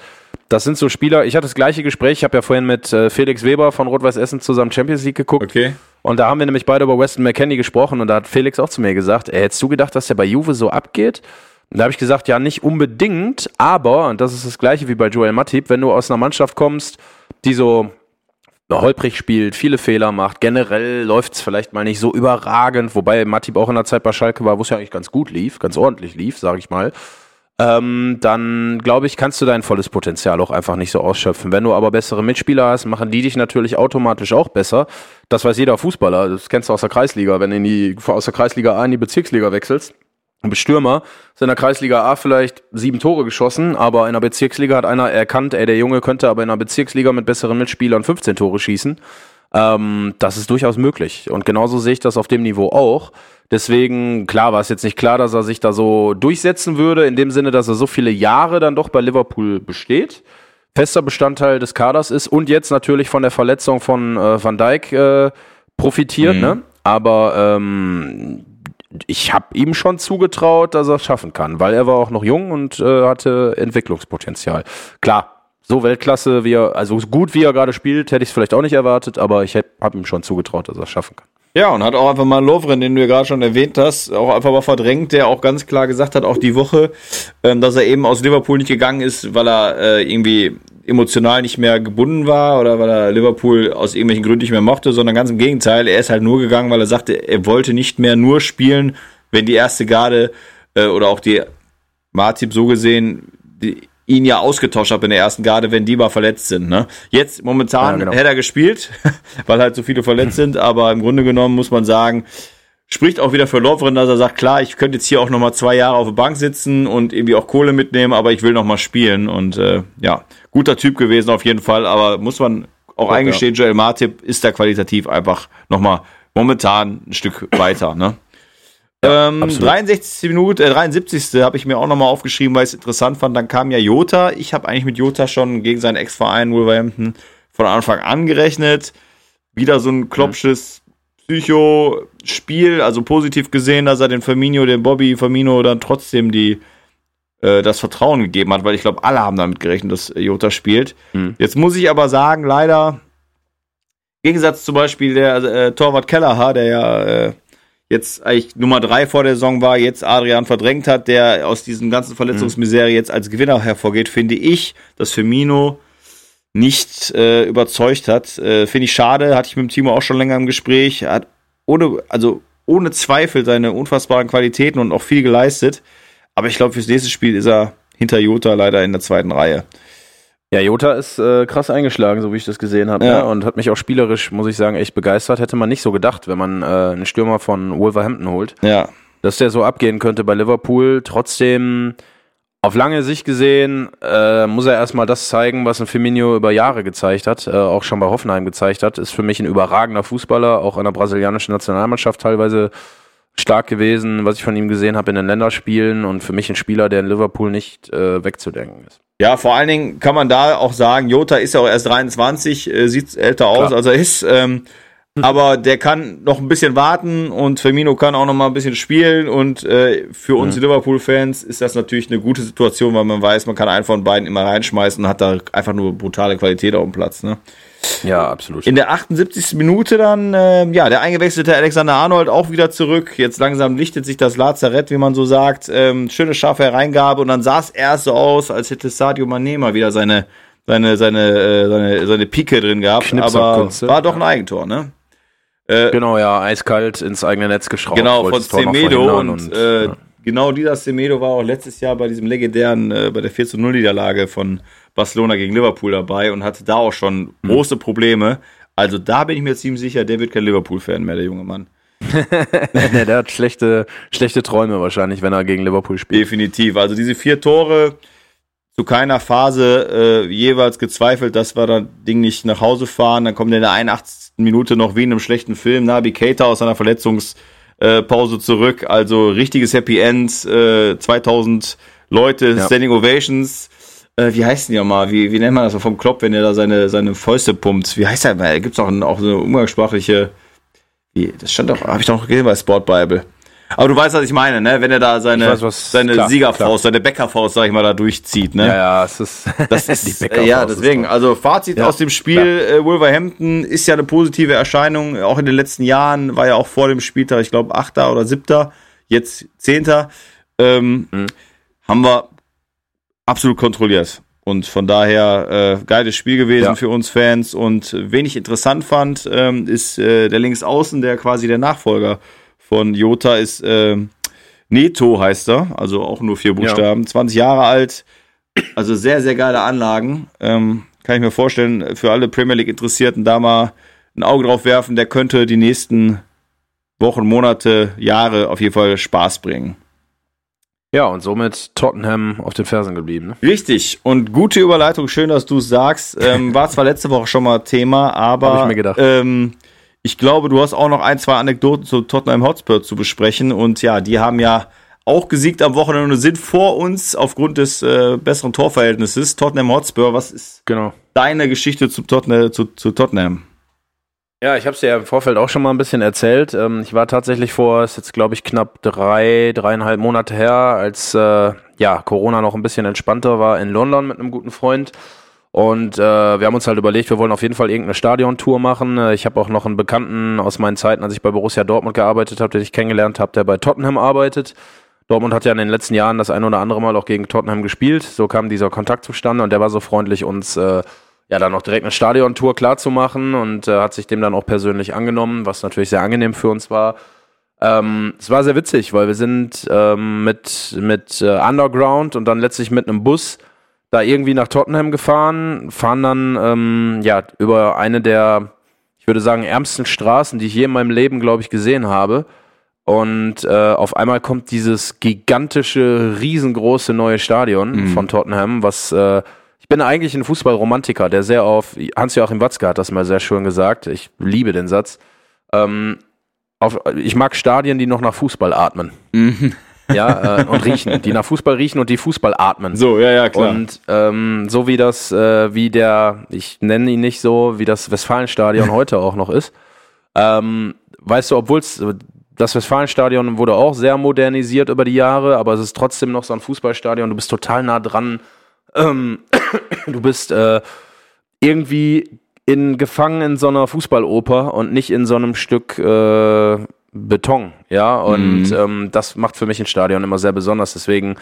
Das sind so Spieler, ich hatte das gleiche Gespräch, ich habe ja vorhin mit äh, Felix Weber von Rot-Weiß Essen zusammen Champions League geguckt. Okay. Und da haben wir nämlich beide über Weston McKenney gesprochen und da hat Felix auch zu mir gesagt, ey, hättest du gedacht, dass der bei Juve so abgeht? Und da habe ich gesagt, ja, nicht unbedingt, aber, und das ist das gleiche wie bei Joel Matip, wenn du aus einer Mannschaft kommst, die so holprig spielt, viele Fehler macht, generell läuft es vielleicht mal nicht so überragend, wobei Matip auch in der Zeit bei Schalke war, wo es ja eigentlich ganz gut lief, ganz ordentlich lief, sage ich mal. Ähm, dann glaube ich, kannst du dein volles Potenzial auch einfach nicht so ausschöpfen. Wenn du aber bessere Mitspieler hast, machen die dich natürlich automatisch auch besser. Das weiß jeder Fußballer, das kennst du aus der Kreisliga, wenn du in die, aus der Kreisliga A in die Bezirksliga wechselst Stürmer ist in der Kreisliga A vielleicht sieben Tore geschossen, aber in der Bezirksliga hat einer erkannt, ey, der Junge könnte aber in der Bezirksliga mit besseren Mitspielern 15 Tore schießen. Ähm, das ist durchaus möglich. Und genauso sehe ich das auf dem Niveau auch. Deswegen, klar, war es jetzt nicht klar, dass er sich da so durchsetzen würde, in dem Sinne, dass er so viele Jahre dann doch bei Liverpool besteht. fester Bestandteil des Kaders ist und jetzt natürlich von der Verletzung von äh, Van Dijk äh, profitiert. Mhm. Ne? Aber ähm, ich habe ihm schon zugetraut, dass er es schaffen kann, weil er war auch noch jung und äh, hatte Entwicklungspotenzial. Klar, so Weltklasse, wie er, also gut wie er gerade spielt, hätte ich es vielleicht auch nicht erwartet, aber ich habe ihm schon zugetraut, dass er es schaffen kann. Ja, und hat auch einfach mal Lovren, den du ja gerade schon erwähnt hast, auch einfach mal verdrängt, der auch ganz klar gesagt hat, auch die Woche, ähm, dass er eben aus Liverpool nicht gegangen ist, weil er äh, irgendwie emotional nicht mehr gebunden war oder weil er Liverpool aus irgendwelchen Gründen nicht mehr mochte, sondern ganz im Gegenteil, er ist halt nur gegangen, weil er sagte, er wollte nicht mehr nur spielen, wenn die erste Garde äh, oder auch die Martip so gesehen die, ihn ja ausgetauscht hat in der ersten Garde, wenn die mal verletzt sind. Ne? Jetzt momentan ja, genau. hätte er gespielt, weil halt so viele verletzt sind, aber im Grunde genommen muss man sagen, spricht auch wieder für Lovren, dass er sagt, klar, ich könnte jetzt hier auch nochmal zwei Jahre auf der Bank sitzen und irgendwie auch Kohle mitnehmen, aber ich will nochmal spielen. Und äh, ja, guter Typ gewesen auf jeden Fall, aber muss man auch ja, eingestehen. Joel Martip ist da qualitativ einfach nochmal momentan ein Stück weiter. Ne? Ja, ähm, 63. Minute, äh, 73. habe ich mir auch nochmal aufgeschrieben, weil ich es interessant fand. Dann kam ja Jota. Ich habe eigentlich mit Jota schon gegen seinen Ex-Verein Wolverhampton von Anfang an gerechnet. Wieder so ein klopsches Psycho-Spiel, also positiv gesehen, dass er den Firmino, den Bobby Firmino dann trotzdem die äh, das Vertrauen gegeben hat, weil ich glaube, alle haben damit gerechnet, dass Jota spielt. Mhm. Jetzt muss ich aber sagen, leider, im Gegensatz zum Beispiel der äh, Torwart Kellerhaar, der ja äh, jetzt eigentlich Nummer drei vor der Saison war, jetzt Adrian verdrängt hat, der aus diesem ganzen Verletzungsmisere mhm. jetzt als Gewinner hervorgeht, finde ich, dass Firmino nicht äh, überzeugt hat. Äh, finde ich schade, hatte ich mit dem Timo auch schon länger im Gespräch. Er hat ohne, also ohne Zweifel seine unfassbaren Qualitäten und auch viel geleistet. Aber ich glaube, fürs nächste Spiel ist er hinter Jota leider in der zweiten Reihe. Ja, Jota ist äh, krass eingeschlagen, so wie ich das gesehen habe. Ja. Ne? Und hat mich auch spielerisch, muss ich sagen, echt begeistert. Hätte man nicht so gedacht, wenn man äh, einen Stürmer von Wolverhampton holt. Ja. Dass der so abgehen könnte bei Liverpool. Trotzdem, auf lange Sicht gesehen, äh, muss er erstmal das zeigen, was ein Firmino über Jahre gezeigt hat, äh, auch schon bei Hoffenheim gezeigt hat. Ist für mich ein überragender Fußballer, auch an der brasilianischen Nationalmannschaft teilweise stark gewesen, was ich von ihm gesehen habe in den Länderspielen und für mich ein Spieler, der in Liverpool nicht äh, wegzudenken ist. Ja, vor allen Dingen kann man da auch sagen, Jota ist ja auch erst 23, äh, sieht älter aus, Klar. als er ist. Ähm, hm. Aber der kann noch ein bisschen warten und Firmino kann auch noch mal ein bisschen spielen und äh, für uns mhm. Liverpool-Fans ist das natürlich eine gute Situation, weil man weiß, man kann einen von beiden immer reinschmeißen und hat da einfach nur brutale Qualität auf dem Platz. Ne? Ja, absolut. In der 78. Minute dann, äh, ja, der eingewechselte Alexander Arnold auch wieder zurück. Jetzt langsam lichtet sich das Lazarett, wie man so sagt. Ähm, schöne, scharfe Hereingabe und dann sah es erst so aus, als hätte Sadio Mané mal wieder seine, seine, seine, äh, seine, seine Pike drin gehabt. Aber war doch ein Eigentor, ne? Äh, genau, ja, eiskalt ins eigene Netz geschraubt. Genau, von Semedo und, und äh, ja. genau dieser Semedo war auch letztes Jahr bei diesem legendären, äh, bei der 4 zu 0 Niederlage von Barcelona gegen Liverpool dabei und hatte da auch schon mhm. große Probleme. Also da bin ich mir ziemlich sicher, der wird kein Liverpool-Fan mehr, der junge Mann. nee, der hat schlechte, schlechte Träume wahrscheinlich, wenn er gegen Liverpool spielt. Definitiv. Also diese vier Tore zu keiner Phase äh, jeweils gezweifelt, dass wir das Ding nicht nach Hause fahren. Dann kommt in der 81. Minute noch wie in einem schlechten Film Nabi Keita aus seiner Verletzungspause zurück. Also richtiges Happy End. Äh, 2000 Leute, ja. Standing Ovations äh, wie heißt denn ja mal, wie, wie nennt man das so vom Klopp, wenn er da seine, seine Fäuste pumpt? Wie heißt der? Gibt es auch, auch eine umgangssprachliche, wie, das stand doch, habe ich doch gesehen bei Sport Bible. Aber du weißt, was ich meine, ne? Wenn er da seine, weiß, was, seine klar, Siegerfaust, klar. seine Bäckerfaust, sag ich mal, da durchzieht, ne? Ja, ja, es ist, das ist die Bäckerfaust. Ja, deswegen, also Fazit ja, aus dem Spiel, äh, Wolverhampton ist ja eine positive Erscheinung, auch in den letzten Jahren, war ja auch vor dem Spieltag, ich glaube, Achter oder Siebter, jetzt Zehnter. Ähm, mhm. Haben wir absolut kontrolliert. Und von daher äh, geiles Spiel gewesen ja. für uns Fans. Und wen ich interessant fand, ähm, ist äh, der Linksaußen, der quasi der Nachfolger von Jota ist. Äh, Neto heißt er, also auch nur vier Buchstaben, ja. 20 Jahre alt, also sehr, sehr geile Anlagen. Ähm, kann ich mir vorstellen, für alle Premier League Interessierten da mal ein Auge drauf werfen, der könnte die nächsten Wochen, Monate, Jahre auf jeden Fall Spaß bringen. Ja, und somit Tottenham auf den Fersen geblieben. Ne? Richtig. Und gute Überleitung, schön, dass du es sagst. Ähm, war zwar letzte Woche schon mal Thema, aber ich, mir gedacht. Ähm, ich glaube, du hast auch noch ein, zwei Anekdoten zu Tottenham Hotspur zu besprechen. Und ja, die haben ja auch gesiegt am Wochenende und sind vor uns aufgrund des äh, besseren Torverhältnisses. Tottenham Hotspur, was ist genau. deine Geschichte zu Tottenham? Zu, zu Tottenham? Ja, ich habe es dir ja im Vorfeld auch schon mal ein bisschen erzählt. Ähm, ich war tatsächlich vor, ist jetzt glaube ich knapp drei, dreieinhalb Monate her, als äh, ja Corona noch ein bisschen entspannter war in London mit einem guten Freund. Und äh, wir haben uns halt überlegt, wir wollen auf jeden Fall irgendeine Stadiontour machen. Äh, ich habe auch noch einen Bekannten aus meinen Zeiten, als ich bei Borussia Dortmund gearbeitet habe, den ich kennengelernt habe, der bei Tottenham arbeitet. Dortmund hat ja in den letzten Jahren das ein oder andere Mal auch gegen Tottenham gespielt. So kam dieser Kontakt zustande und der war so freundlich, uns äh, ja dann noch direkt eine Stadiontour klarzumachen und äh, hat sich dem dann auch persönlich angenommen, was natürlich sehr angenehm für uns war. Ähm, es war sehr witzig, weil wir sind ähm, mit, mit äh, Underground und dann letztlich mit einem Bus da irgendwie nach Tottenham gefahren, fahren dann ähm, ja über eine der, ich würde sagen, ärmsten Straßen, die ich je in meinem Leben, glaube ich, gesehen habe. Und äh, auf einmal kommt dieses gigantische, riesengroße neue Stadion mhm. von Tottenham, was äh, bin eigentlich ein Fußballromantiker, der sehr auf, Hans-Joachim Watzke hat das mal sehr schön gesagt, ich liebe den Satz, ähm, auf, ich mag Stadien, die noch nach Fußball atmen. Mhm. Ja, äh, und riechen, die nach Fußball riechen und die Fußball atmen. So, ja, ja, klar. Und ähm, so wie das, äh, wie der, ich nenne ihn nicht so, wie das Westfalenstadion heute auch noch ist. Ähm, weißt du, obwohl es das Westfalenstadion wurde auch sehr modernisiert über die Jahre, aber es ist trotzdem noch so ein Fußballstadion. Du bist total nah dran ähm, du bist äh, irgendwie in, gefangen in so einer Fußballoper und nicht in so einem Stück äh, Beton, ja. Und mhm. ähm, das macht für mich ein Stadion immer sehr besonders. Deswegen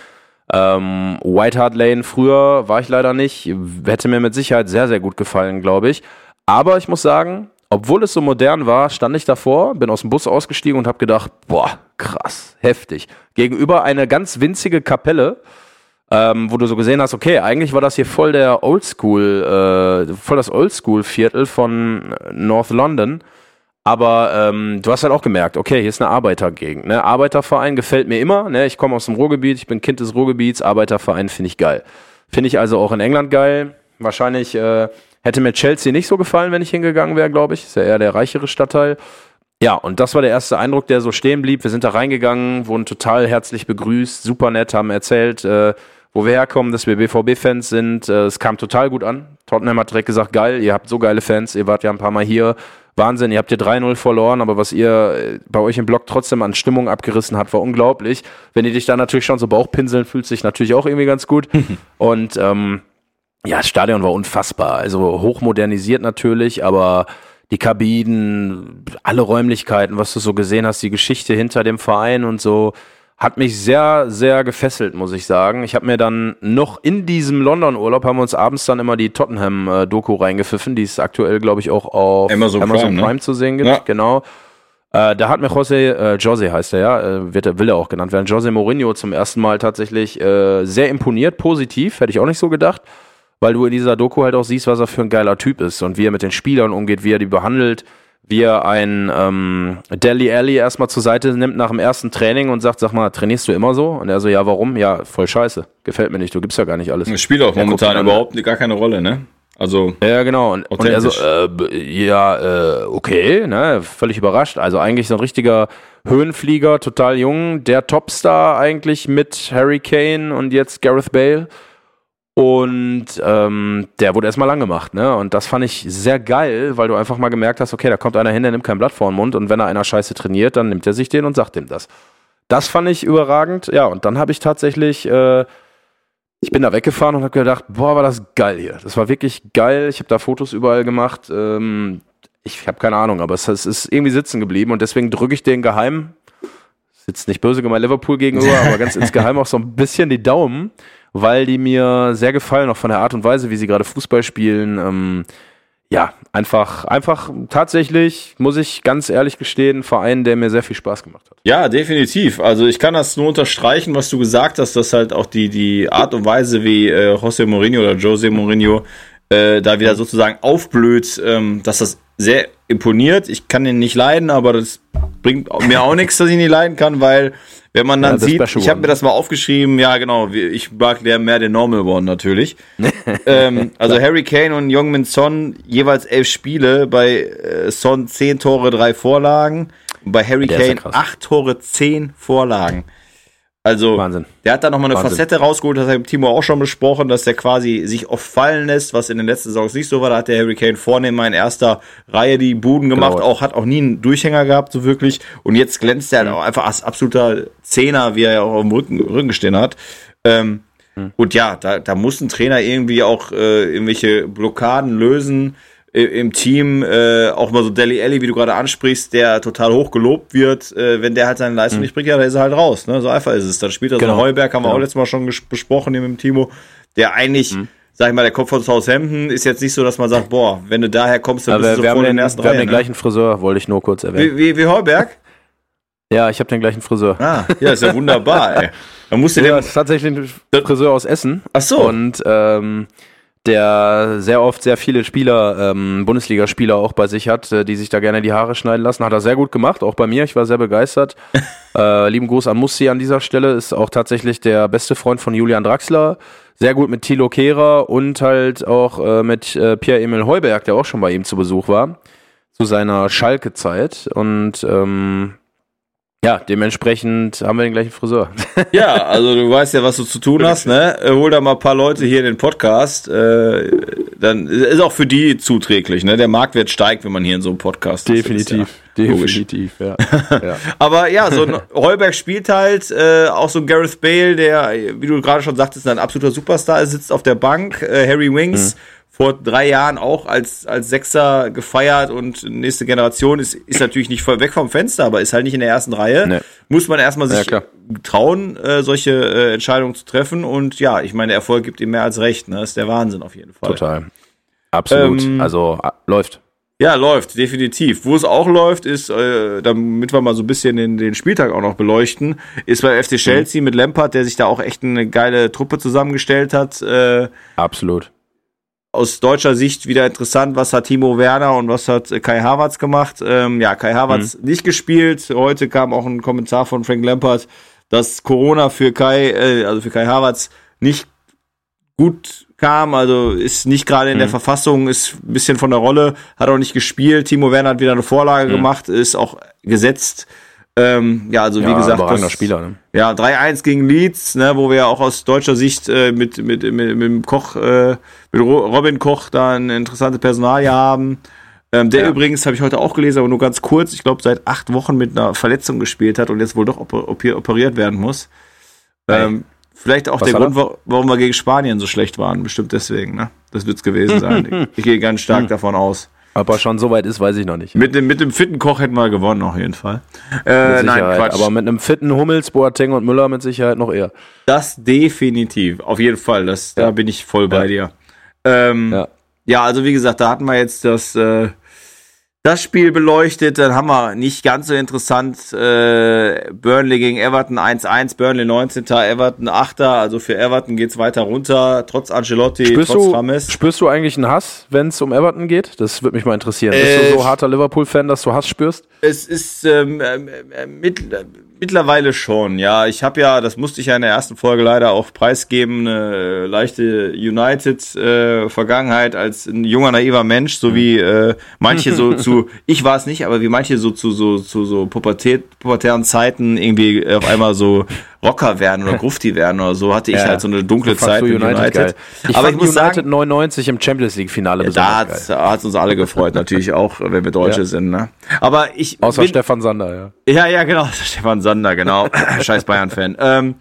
ähm, White Hart Lane früher war ich leider nicht. Hätte mir mit Sicherheit sehr, sehr gut gefallen, glaube ich. Aber ich muss sagen, obwohl es so modern war, stand ich davor, bin aus dem Bus ausgestiegen und habe gedacht, boah, krass, heftig. Gegenüber eine ganz winzige Kapelle ähm, wo du so gesehen hast, okay, eigentlich war das hier voll der Oldschool, äh, voll das Oldschool-Viertel von North London. Aber ähm, du hast halt auch gemerkt, okay, hier ist eine Arbeitergegend. Ne? Arbeiterverein gefällt mir immer. Ne? Ich komme aus dem Ruhrgebiet, ich bin Kind des Ruhrgebiets. Arbeiterverein finde ich geil. Finde ich also auch in England geil. Wahrscheinlich äh, hätte mir Chelsea nicht so gefallen, wenn ich hingegangen wäre, glaube ich. Ist ja eher der reichere Stadtteil. Ja, und das war der erste Eindruck, der so stehen blieb. Wir sind da reingegangen, wurden total herzlich begrüßt, super nett, haben erzählt, äh, wo wir herkommen, dass wir BVB-Fans sind. Äh, es kam total gut an. Tottenham hat direkt gesagt, geil, ihr habt so geile Fans, ihr wart ja ein paar Mal hier. Wahnsinn, ihr habt hier 3-0 verloren, aber was ihr äh, bei euch im Blog trotzdem an Stimmung abgerissen habt, war unglaublich. Wenn ihr dich da natürlich schon so Bauchpinseln, fühlt sich natürlich auch irgendwie ganz gut. Und ähm, ja, das Stadion war unfassbar. Also hochmodernisiert natürlich, aber die Kabinen, alle Räumlichkeiten, was du so gesehen hast, die Geschichte hinter dem Verein und so hat mich sehr, sehr gefesselt, muss ich sagen. Ich habe mir dann noch in diesem London-Urlaub haben wir uns abends dann immer die Tottenham-Doku reingepfiffen, die ist aktuell, glaube ich, auch auf Amazon, Amazon Prime, ne? Prime ne? zu sehen gibt. Ja. Genau. Äh, da hat mir Jose, äh, Jose heißt er ja, äh, wird, will er auch genannt werden, Jose Mourinho zum ersten Mal tatsächlich äh, sehr imponiert, positiv, hätte ich auch nicht so gedacht, weil du in dieser Doku halt auch siehst, was er für ein geiler Typ ist und wie er mit den Spielern umgeht, wie er die behandelt wie er ein ähm, Deli Alley erstmal zur Seite nimmt nach dem ersten Training und sagt, sag mal, trainierst du immer so? Und er so, ja, warum? Ja, voll scheiße. Gefällt mir nicht, du gibst ja gar nicht alles. Das spielt auch momentan überhaupt gar keine Rolle, ne? Also. Ja, genau. Und, und er so, äh, ja, äh, okay, ne, völlig überrascht. Also eigentlich so ein richtiger Höhenflieger, total jung, der Topstar eigentlich mit Harry Kane und jetzt Gareth Bale. Und ähm, der wurde erstmal lang gemacht, ne? Und das fand ich sehr geil, weil du einfach mal gemerkt hast, okay, da kommt einer hin, der nimmt kein Blatt vor den Mund und wenn er einer scheiße trainiert, dann nimmt er sich den und sagt ihm das. Das fand ich überragend. Ja, und dann habe ich tatsächlich, äh, ich bin da weggefahren und habe gedacht, boah, war das geil hier. Das war wirklich geil. Ich habe da Fotos überall gemacht. Ähm, ich habe keine Ahnung, aber es, es, ist irgendwie sitzen geblieben und deswegen drücke ich den geheim, sitzt nicht böse gemeint Liverpool gegenüber, aber ganz insgeheim auch so ein bisschen die Daumen weil die mir sehr gefallen, auch von der Art und Weise, wie sie gerade Fußball spielen. Ähm, ja, einfach, einfach tatsächlich, muss ich ganz ehrlich gestehen, ein Verein, der mir sehr viel Spaß gemacht hat. Ja, definitiv. Also ich kann das nur unterstreichen, was du gesagt hast, dass halt auch die, die Art und Weise, wie äh, José Mourinho oder Jose Mourinho äh, da wieder sozusagen aufblüht, ähm, dass das sehr imponiert. Ich kann ihn nicht leiden, aber das bringt mir auch nichts, dass ich ihn nicht leiden kann, weil wenn man dann ja, sieht, ich habe mir das mal aufgeschrieben, ja genau, ich mag der mehr den Normal One natürlich. ähm, also Harry Kane und Jungmin Son jeweils elf Spiele, bei äh, Son zehn Tore, drei Vorlagen, bei Harry der Kane acht Tore, zehn Vorlagen. Also, Wahnsinn. der hat da nochmal eine Wahnsinn. Facette rausgeholt, das hat im Timo auch schon besprochen, dass der quasi sich oft fallen lässt, was in den letzten Saisons nicht so war. Da hat der Harry Kane vorne mal in erster Reihe die Buden gemacht, Genau. auch hat auch nie einen Durchhänger gehabt, so wirklich. Und jetzt glänzt er halt auch einfach als absoluter Zehner, wie er ja auch auf dem Rücken, Rücken stehen hat. Ähm, Und ja, da, da muss ein Trainer irgendwie auch äh, irgendwelche Blockaden lösen im Team, äh, auch mal so Deli Alli, wie du gerade ansprichst, der total hoch gelobt wird, äh, wenn der halt seine Leistung nicht bringt, ja, dann ist er halt raus. Ne? So einfach ist es. Dann spielt er so Genau. ein Heuberg, haben wir Genau. auch letztes Mal schon besprochen hier mit dem Timo, der eigentlich, sag ich mal, der Kopf von Southampton ist jetzt nicht so, dass man sagt, boah, wenn du daher kommst, dann Aber bist du wir, haben sofort in den, wir ersten haben Reihe. den Ne? gleichen Friseur, wollte ich nur kurz erwähnen. Wie, wie, wie Heuberg? Ja, ich habe den gleichen Friseur. Ah, ja, ist ja wunderbar, ey. Dann musst du Ja, das ist tatsächlich ein Friseur aus Essen. Ach so. Und ähm, der sehr oft sehr viele Spieler, ähm, Bundesligaspieler auch bei sich hat, äh, die sich da gerne die Haare schneiden lassen. Hat er sehr gut gemacht, auch bei mir. Ich war sehr begeistert. äh, lieben Gruß an Mussi an dieser Stelle. Ist auch tatsächlich der beste Freund von Julian Draxler. Sehr gut mit Thilo Kehrer und halt auch äh, mit äh, Pierre-Emil Heuberg, der auch schon bei ihm zu Besuch war. Zu seiner Schalke-Zeit. Und ähm, ja, dementsprechend haben wir den gleichen Friseur. Ja, also du weißt ja, was du zu tun hast, ne? Äh, Hol da mal ein paar Leute hier in den Podcast. Äh, dann ist auch für die zuträglich, ne? Der Marktwert steigt, wenn man hier in so einem Podcast ist. Das ist ja logisch. definitiv, ja. ja. Aber ja, so ein Heuberg spielt halt, äh, auch so ein Gareth Bale, der, wie du gerade schon sagtest, ein absoluter Superstar ist, sitzt auf der Bank. Äh, Harry Winks, vor drei Jahren auch als, als Sechser gefeiert und nächste Generation ist, ist natürlich nicht voll weg vom Fenster, aber ist halt nicht in der ersten Reihe. Nee. Muss man erstmal Ja, sich klar. trauen, äh, solche äh, Entscheidungen zu treffen. Und ja, ich meine, Erfolg gibt ihm mehr als recht. Ne? Das ist der Wahnsinn auf jeden Fall. Total. Absolut. Ähm, also läuft. Ja, läuft, definitiv. Wo es auch läuft, ist, äh, damit wir mal so ein bisschen den, den Spieltag auch noch beleuchten, ist bei FC Chelsea mit Lampard, der sich da auch echt eine geile Truppe zusammengestellt hat. Äh, Absolut. Aus deutscher Sicht wieder interessant, was hat Timo Werner und was hat äh, Kai Havertz gemacht. Ähm, ja, Kai Havertz nicht gespielt. Heute kam auch ein Kommentar von Frank Lampard, dass Corona für Kai, äh, also für Kai Havertz nicht gut kam, also ist nicht gerade in der Verfassung, ist ein bisschen von der Rolle, hat auch nicht gespielt. Timo Werner hat wieder eine Vorlage gemacht, ist auch gesetzt. Ähm, ja, also wie ja, gesagt, das, Spieler. Ne? ja, 3-1 gegen Leeds, ne, wo wir ja auch aus deutscher Sicht äh, mit, mit, mit, mit Koch, äh, mit Ro- Robin Koch da eine interessante Personalie haben. Ähm, der Ja. übrigens, habe ich heute auch gelesen, aber nur ganz kurz, ich glaube, seit acht Wochen mit einer Verletzung gespielt hat und jetzt wohl doch oper- operiert werden muss. Ähm, vielleicht auch Was der Grund, wa- warum wir gegen Spanien so schlecht waren. Bestimmt deswegen, ne? Das wird's gewesen sein. ich gehe ganz stark davon aus. Ob er schon so weit ist, weiß ich noch nicht. Mit dem, mit dem fitten Koch hätten wir gewonnen, auf jeden Fall. Äh, nein. Quatsch. Aber mit einem fitten Hummels, Boateng und Müller mit Sicherheit noch eher. Das definitiv, auf jeden Fall. Das, Da Ja. bin ich voll bei dir. Ähm, ja. Ja. also wie gesagt, da hatten wir jetzt das, äh, das Spiel beleuchtet. Dann haben wir nicht ganz so interessant äh, Burnley gegen Everton 1-1, Burnley 19. Everton 8. Also für Everton geht's weiter runter, trotz Ancelotti, Spürst trotz du, Rames. spürst du eigentlich einen Hass, wenn es um Everton geht? Das würde mich mal interessieren. Bist Äh, du so harter Liverpool-Fan, dass du Hass spürst? Es ist ähm, äh, mit, äh, mittlerweile schon, ja. Ich habe ja, das musste ich ja in der ersten Folge leider auch preisgeben, eine leichte United-Vergangenheit als ein junger, naiver Mensch, so wie äh, manche so zu, ich war es nicht, aber wie manche so zu so, zu so Pubertät, pubertären Zeiten irgendwie auf einmal so Rocker werden oder Grufti werden oder so, hatte ich Ja. halt so eine dunkle Zeit mit United. geil. Ich aber ich muss United sagen, 99 im Champions League-Finale da besonders geil. hat es uns alle gefreut, natürlich auch, wenn wir Deutsche Ja. sind. Ne? Aber ich Außer bin, Stefan Sander, ja. ja, ja, genau. Stefan Sander, genau. Scheiß Bayern-Fan. Ähm,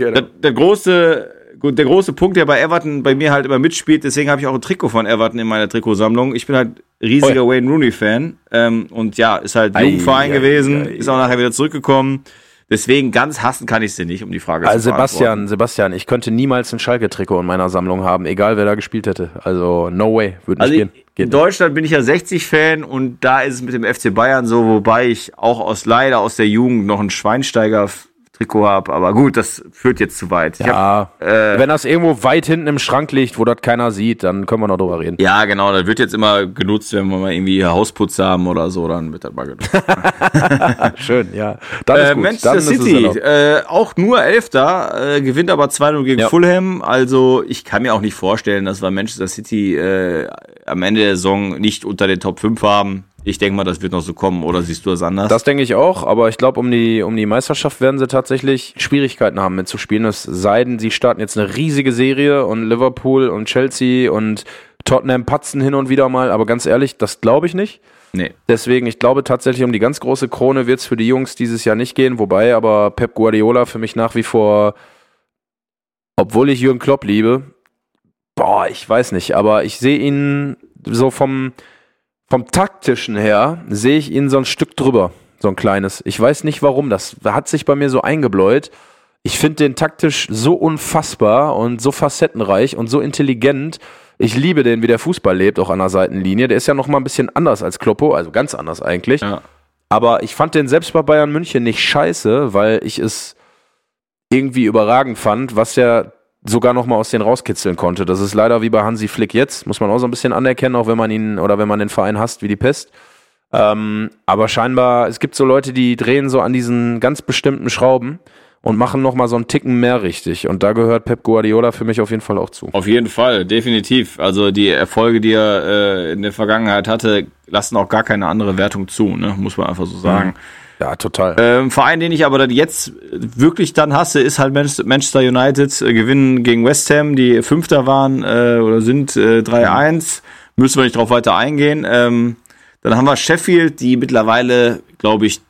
der, der große, gut, der große Punkt, der bei Everton bei mir halt immer mitspielt, deswegen habe ich auch ein Trikot von Everton in meiner Trikotsammlung. Ich bin halt riesiger Wayne Rooney-Fan. Ähm, und ja, ist halt Ei, Jugendverein ei, gewesen, ei, ist auch nachher wieder zurückgekommen. Deswegen ganz hassen kann ich sie nicht, um die Frage Also zu beantworten. Sebastian, Sebastian, ich könnte niemals ein Schalke-Trikot in meiner Sammlung haben, egal wer da gespielt hätte. Also no way, würde nicht Also gehen. in Geht nicht. Deutschland bin ich ja 60-Fan und da ist es mit dem FC Bayern so, wobei ich auch aus leider aus der Jugend noch ein Schweinsteiger-Trikot habe. Aber gut, das führt jetzt zu weit. Ich hab, Ja, wenn das irgendwo weit hinten im Schrank liegt, wo das keiner sieht, dann können wir noch drüber reden. Ja, genau, das wird jetzt immer genutzt, wenn wir mal irgendwie Hausputz haben oder so, dann wird das mal genutzt. Schön, ja. Dann ist äh, gut. Manchester dann ist es City, äh, auch nur Elfter, äh, gewinnt aber 2-0 gegen Ja. Fulham. Also ich kann mir auch nicht vorstellen, dass wir Manchester City äh, am Ende der Saison nicht unter den Top 5 haben. Ich denke mal, das wird noch so kommen, oder siehst du das anders? Das denke ich auch, aber ich glaube, um die, um die Meisterschaft werden sie tatsächlich Schwierigkeiten haben mitzuspielen. Es sei denn, sie starten jetzt eine riesige Serie und Liverpool und Chelsea und Tottenham patzen hin und wieder mal, aber ganz ehrlich, das glaube ich nicht. nee. Deswegen, ich glaube tatsächlich, um die ganz große Krone wird es für die Jungs dieses Jahr nicht gehen, wobei aber Pep Guardiola für mich nach wie vor, obwohl ich Jürgen Klopp liebe, boah, ich weiß nicht, aber ich sehe ihn so vom, vom taktischen her, sehe ich ihn so ein Stück drüber, so ein kleines. Ich weiß nicht warum, das hat sich bei mir so eingebläut. Ich finde den taktisch so unfassbar und so facettenreich und so intelligent. Ich liebe den, wie der Fußball lebt, auch an der Seitenlinie. Der ist ja noch mal ein bisschen anders als Kloppo, also ganz anders eigentlich. Ja. Aber ich fand den selbst bei Bayern München nicht scheiße, weil ich es irgendwie überragend fand, was er sogar noch mal aus denen rauskitzeln konnte. Das ist leider wie bei Hansi Flick jetzt, muss man auch so ein bisschen anerkennen, auch wenn man ihn oder wenn man den Verein hasst wie die Pest. Ähm, aber scheinbar, es gibt so Leute, die drehen so an diesen ganz bestimmten Schrauben und machen noch mal so einen Ticken mehr richtig. Und da gehört Pep Guardiola für mich auf jeden Fall auch zu. Auf jeden Fall, definitiv. Also die Erfolge, die er äh, in der Vergangenheit hatte, lassen auch gar keine andere Wertung zu, ne? muss man einfach so sagen. Ja, total. Ähm, Verein, den ich aber jetzt wirklich dann hasse, ist halt Manchester United. Äh, gewinnen gegen West Ham, die Fünfter waren äh, oder sind äh, 3-1. Müssen wir nicht drauf weiter eingehen. Ähm, dann haben wir Sheffield, die mittlerweile, glaube ich,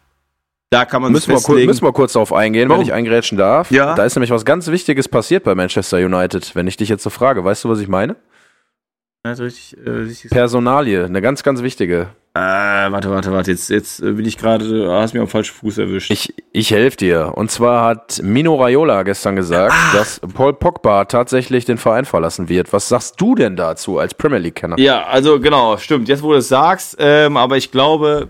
da kann man Müssen wir, kur festlegen. müssen wir kurz darauf eingehen, Warum? wenn ich eingrätschen darf. Ja. Da ist nämlich was ganz Wichtiges passiert bei Manchester United, wenn ich dich jetzt so frage. Weißt du, was ich meine? Ja, richtig, äh, richtig Personalie, eine ganz, ganz wichtige. Äh, warte, warte, warte. Jetzt, jetzt bin ich gerade, du hast mich am falschen Fuß erwischt. Ich, ich helfe dir. Und zwar hat Mino Raiola gestern gesagt, Ah. dass Paul Pogba tatsächlich den Verein verlassen wird. Was sagst du denn dazu als Premier League-Kenner? Ja, also genau, stimmt. Jetzt, wo du es sagst, ähm, aber ich glaube,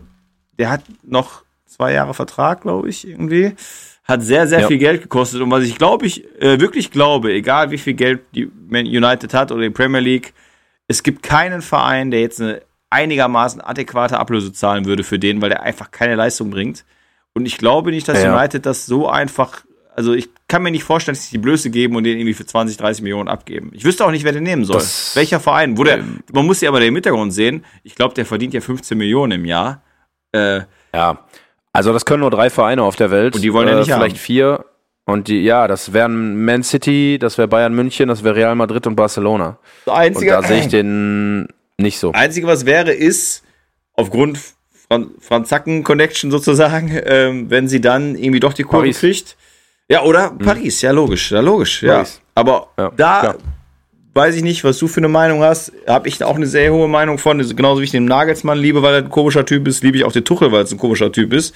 der hat noch zwei Jahre Vertrag, glaube ich, irgendwie. Hat sehr, sehr Ja. viel Geld gekostet. Und was ich glaube, ich äh, wirklich glaube, egal wie viel Geld die Man United hat oder die Premier League, es gibt keinen Verein, der jetzt eine einigermaßen adäquate Ablöse zahlen würde für den, weil der einfach keine Leistung bringt. Und ich glaube nicht, dass Ja. United das so einfach, also ich kann mir nicht vorstellen, dass sie die Blöße geben und den irgendwie für 20, 30 Millionen abgeben. Ich wüsste auch nicht, wer den nehmen soll. Das- Welcher Verein? Wo der, man muss ja aber den Hintergrund sehen. Ich glaube, der verdient ja 15 Millionen im Jahr. Äh, Ja. Also das können nur drei Vereine auf der Welt. Und die wollen ja nicht Vielleicht haben. vier. Und die, ja, das wären Man City, das wäre Bayern München, das wäre Real Madrid und Barcelona. das Und Einzige, da sehe ich den nicht so. Einzige, was wäre, ist, aufgrund Fran Franzacken-Connection sozusagen, ähm, wenn sie dann irgendwie doch die Kurve Paris. kriegt. Ja, oder Paris, ja, logisch, ja, logisch, ja. Paris. Aber Ja, da klar. weiß ich nicht, was du für eine Meinung hast. Habe ich auch eine sehr hohe Meinung von. Genauso wie ich den Nagelsmann liebe, weil er ein komischer Typ ist, liebe ich auch den Tuchel, weil es ein komischer Typ ist.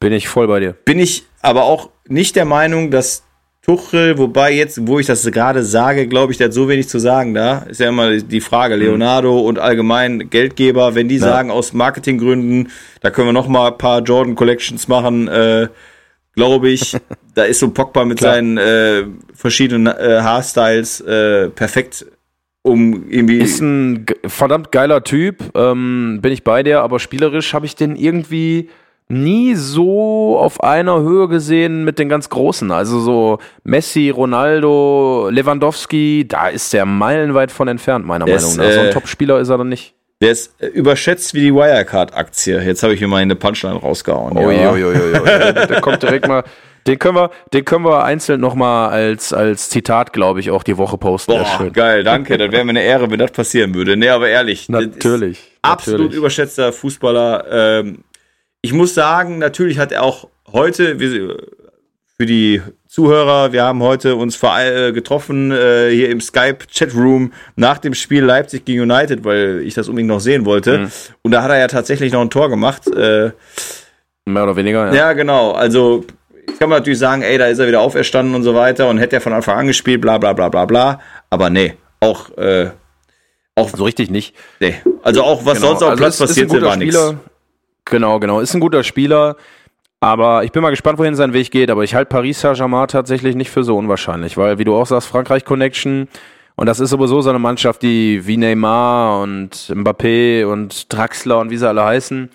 Bin ich voll bei dir. bin ich aber auch nicht der Meinung, dass Tuchel, wobei jetzt, wo ich das gerade sage, glaube ich, der hat so wenig zu sagen da. Ist ja immer die Frage, Leonardo und allgemein Geldgeber, wenn die sagen, aus Marketinggründen, da können wir noch mal ein paar Jordan Collections machen, äh, glaube ich, da ist so Pogba mit Klar. seinen äh, verschiedenen äh, Haarstyles äh, perfekt, um irgendwie... Ist ein verdammt geiler Typ, ähm, bin ich bei dir, aber spielerisch habe ich den irgendwie nie so auf einer Höhe gesehen mit den ganz Großen. Also so Messi, Ronaldo, Lewandowski, da ist der meilenweit von entfernt, meiner Der Meinung nach. So ein äh, Top-Spieler ist er dann nicht. der ist äh, überschätzt wie die Wirecard-Aktie. Jetzt habe ich mir mal eine Punchline rausgehauen. Oh, ja. jo, jo, jo, der, der kommt direkt mal. Den können wir, den können wir einzeln nochmal als, als Zitat, glaube ich, auch die Woche posten. Boah, geil, danke. Das wäre mir eine Ehre, wenn das passieren würde. Nee, aber ehrlich. das Natürlich. Absolut natürlich. überschätzter Fußballer. Ähm, ich muss sagen, natürlich hat er auch heute, für die Zuhörer, wir haben heute uns äh, getroffen äh, hier im Skype-Chatroom nach dem Spiel Leipzig gegen United, weil ich das unbedingt noch sehen wollte. Mhm. Und da hat er ja tatsächlich noch ein Tor gemacht. Äh, Mehr oder weniger, ja. ja, genau. Also kann man natürlich sagen, ey, da ist er wieder auferstanden und so weiter und hätte er von Anfang an gespielt, bla bla bla bla bla. Aber nee, auch, äh, auch So richtig nicht. nee. Also auch was Genau, sonst auf dem also Platz passiert war nichts. Genau, genau. Ist ein guter Spieler. Aber ich bin mal gespannt, wohin sein Weg geht. Aber ich halte Paris Saint-Germain tatsächlich nicht für so unwahrscheinlich, weil, wie du auch sagst, Frankreich Connection. Und das ist sowieso so eine Mannschaft, die wie Neymar und Mbappé und Draxler und wie sie alle heißen,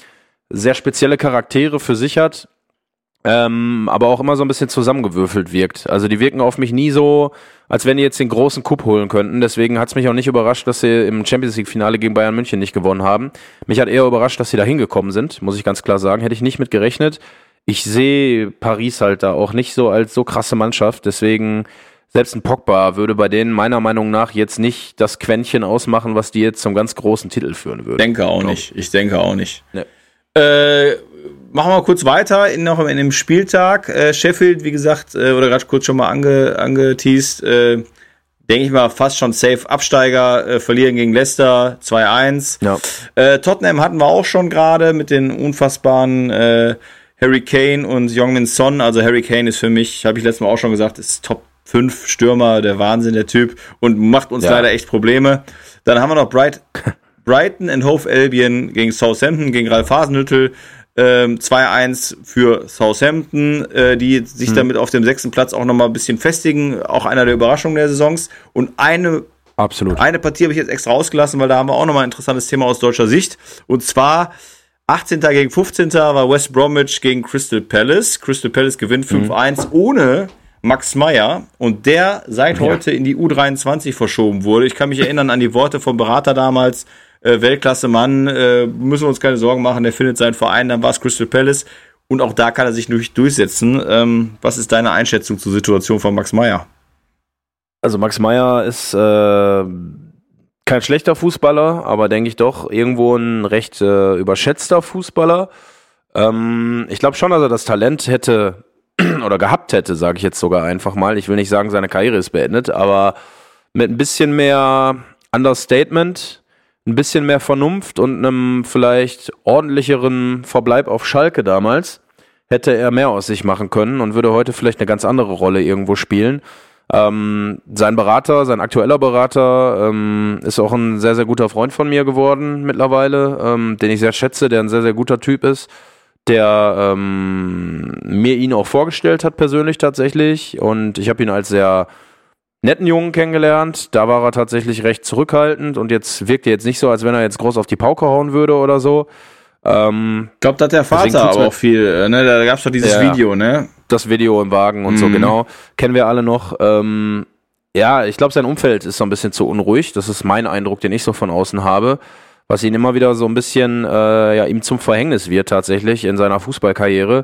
sehr spezielle Charaktere für sich hat. Ähm, aber auch immer so ein bisschen zusammengewürfelt wirkt. Also die wirken auf mich nie so, als wenn die jetzt den großen Cup holen könnten. Deswegen hat es mich auch nicht überrascht, dass sie im Champions League-Finale gegen Bayern München nicht gewonnen haben. Mich hat eher überrascht, dass sie da hingekommen sind, muss ich ganz klar sagen. Hätte ich nicht mit gerechnet. Ich sehe Paris halt da auch nicht so als so krasse Mannschaft. Deswegen, selbst ein Pogba würde bei denen meiner Meinung nach jetzt nicht das Quäntchen ausmachen, was die jetzt zum ganz großen Titel führen würde. Denke auch nicht. Ich denke auch nicht. Nee. Äh, machen wir kurz weiter in, noch in dem Spieltag. Äh, Sheffield, wie gesagt, äh, oder gerade kurz schon mal ange, angeteased, äh, denke ich mal, fast schon safe Absteiger, äh, verlieren gegen Leicester 2-1. Ja. Äh, Tottenham hatten wir auch schon gerade mit den unfassbaren äh, Harry Kane und Jongmin Son. Also Harry Kane ist für mich, habe ich letztes Mal auch schon gesagt, ist Top 5 Stürmer, der Wahnsinn, der Typ und macht uns ja. leider echt Probleme. Dann haben wir noch Bright, Brighton and Hove Albion gegen Southampton, gegen Ralf Hasenhüttel. Ähm, 2-1 für Southampton, äh, die sich hm. damit auf dem sechsten Platz auch nochmal ein bisschen festigen. Auch einer der Überraschungen der Saisons. Und eine, Absolut. eine Partie habe ich jetzt extra rausgelassen, weil da haben wir auch nochmal ein interessantes Thema aus deutscher Sicht. Und zwar 18. gegen 15. war West Bromwich gegen Crystal Palace. Crystal Palace gewinnt 5-1 mhm. ohne Max Meyer und der seit ja. heute in die U23 verschoben wurde. Ich kann mich erinnern an die Worte vom Berater damals, äh, Weltklasse Mann, äh, müssen wir uns keine Sorgen machen, der findet seinen Verein, dann war es Crystal Palace und auch da kann er sich durch, durchsetzen. Ähm, was ist deine Einschätzung zur Situation von Max Meyer? Also Max Meyer ist äh, kein schlechter Fußballer, aber denke ich doch irgendwo ein recht äh, überschätzter Fußballer. Ähm, ich glaube schon, dass er das Talent hätte oder gehabt hätte, sage ich jetzt sogar einfach mal. Ich will nicht sagen, seine Karriere ist beendet, aber mit ein bisschen mehr Understatement, ein bisschen mehr Vernunft und einem vielleicht ordentlicheren Verbleib auf Schalke damals, hätte er mehr aus sich machen können und würde heute vielleicht eine ganz andere Rolle irgendwo spielen. Ähm, sein Berater, sein aktueller Berater, ähm, ist auch ein sehr, sehr guter Freund von mir geworden mittlerweile, ähm, den ich sehr schätze, der ein sehr, sehr guter Typ ist der ähm, mir ihn auch vorgestellt hat persönlich tatsächlich und ich habe ihn als sehr netten Jungen kennengelernt. Da war er tatsächlich recht zurückhaltend und jetzt wirkt er jetzt nicht so, als wenn er jetzt groß auf die Pauke hauen würde oder so. Ähm, ich glaube, da hat der Vater aber auch viel, äh, ne? Da gab es doch dieses ja, Video, ne? Das Video im Wagen und mhm. so, genau. Kennen wir alle noch. Ähm, ja, ich glaube, sein Umfeld ist so ein bisschen zu unruhig. Das ist mein Eindruck, den ich so von außen habe was ihn immer wieder so ein bisschen äh, ja, ihm zum Verhängnis wird tatsächlich in seiner Fußballkarriere.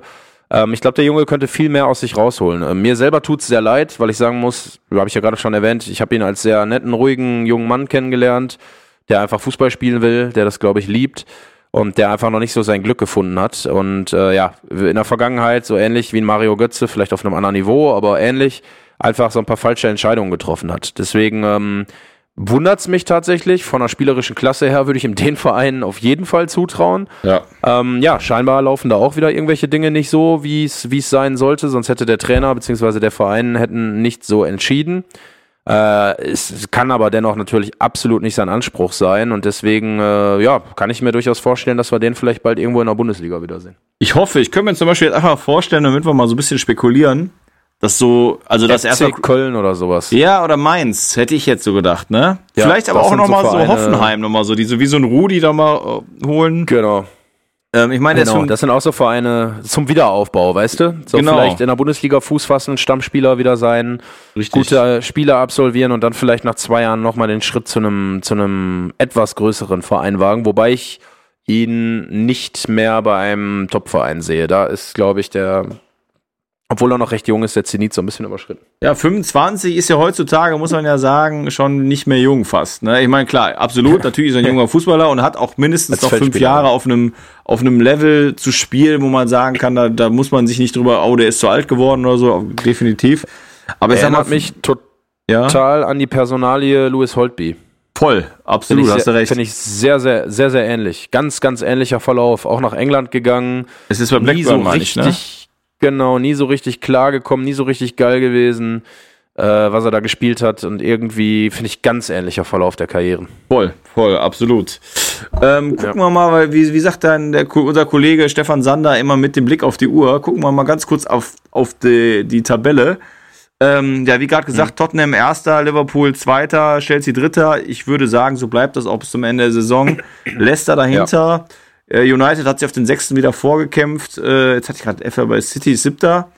Ähm, ich glaube, der Junge könnte viel mehr aus sich rausholen. Ähm, mir selber tut es sehr leid, weil ich sagen muss, habe ich ja gerade schon erwähnt, ich habe ihn als sehr netten, ruhigen jungen Mann kennengelernt, der einfach Fußball spielen will, der das, glaube ich, liebt und der einfach noch nicht so sein Glück gefunden hat. Und äh, ja, in der Vergangenheit so ähnlich wie ein Mario Götze, vielleicht auf einem anderen Niveau, aber ähnlich, einfach so ein paar falsche Entscheidungen getroffen hat. Deswegen ähm, wundert es mich tatsächlich. Von der spielerischen Klasse her würde ich ihm den Verein auf jeden Fall zutrauen. Ja, ähm, ja scheinbar laufen da auch wieder irgendwelche Dinge nicht so, wie es sein sollte. Sonst hätte der Trainer bzw. der Verein hätten nicht so entschieden. Äh, es kann aber dennoch natürlich absolut nicht sein Anspruch sein und deswegen äh, ja, kann ich mir durchaus vorstellen, dass wir den vielleicht bald irgendwo in der Bundesliga wiedersehen. Ich hoffe, ich könnte mir zum Beispiel jetzt einfach vorstellen, damit wir mal so ein bisschen spekulieren, das so, also das erste Köln oder sowas. Ja, oder Mainz, hätte ich jetzt so gedacht, ne? Ja, Vielleicht aber auch nochmal so, so Hoffenheim nochmal so, die so wie so ein Rudi da mal äh, holen. Genau. Ähm, ich meine, genau, das sind auch so Vereine zum Wiederaufbau, weißt du? So genau. vielleicht in der Bundesliga Fuß fassen, Stammspieler wieder sein, Richtig. gute Spiele absolvieren und dann vielleicht nach zwei Jahren nochmal den Schritt zu einem, zu einem etwas größeren Verein wagen, wobei ich ihn nicht mehr bei einem Topverein sehe. Da ist, glaube ich, der obwohl er noch recht jung ist, der Zenit so ein bisschen überschritten. Ja, 25 ist ja heutzutage, muss man ja sagen, schon nicht mehr jung fast. Ne? Ich meine, klar, absolut, natürlich ist er ein junger Fußballer und hat auch mindestens noch fünf Jahre auf einem, auf einem Level zu spielen, wo man sagen kann, da, da muss man sich nicht drüber, oh, der ist zu alt geworden oder so, definitiv. Aber es erinnert mich total ja? an die Personalie Louis Holtby. Voll, absolut, hast sehr, du recht. Finde ich sehr, sehr, sehr, sehr ähnlich. Ganz, ganz ähnlicher Verlauf. Auch nach England gegangen. Es ist bei Blackburn, so richtig, ne? Genau, nie so richtig klar gekommen, nie so richtig geil gewesen, äh, was er da gespielt hat. Und irgendwie finde ich ganz ähnlicher Verlauf der Karrieren. Voll, voll, absolut. Ähm, gucken ja. wir mal, wie, wie sagt dann der, unser Kollege Stefan Sander immer mit dem Blick auf die Uhr, gucken wir mal ganz kurz auf, auf die, die Tabelle. Ähm, ja, wie gerade gesagt, mhm. Tottenham erster, Liverpool zweiter, Chelsea dritter. Ich würde sagen, so bleibt das auch bis zum Ende der Saison. Leicester dahinter. Ja United hat sich auf den sechsten wieder vorgekämpft. Äh, jetzt hatte ich gerade F bei City siebter.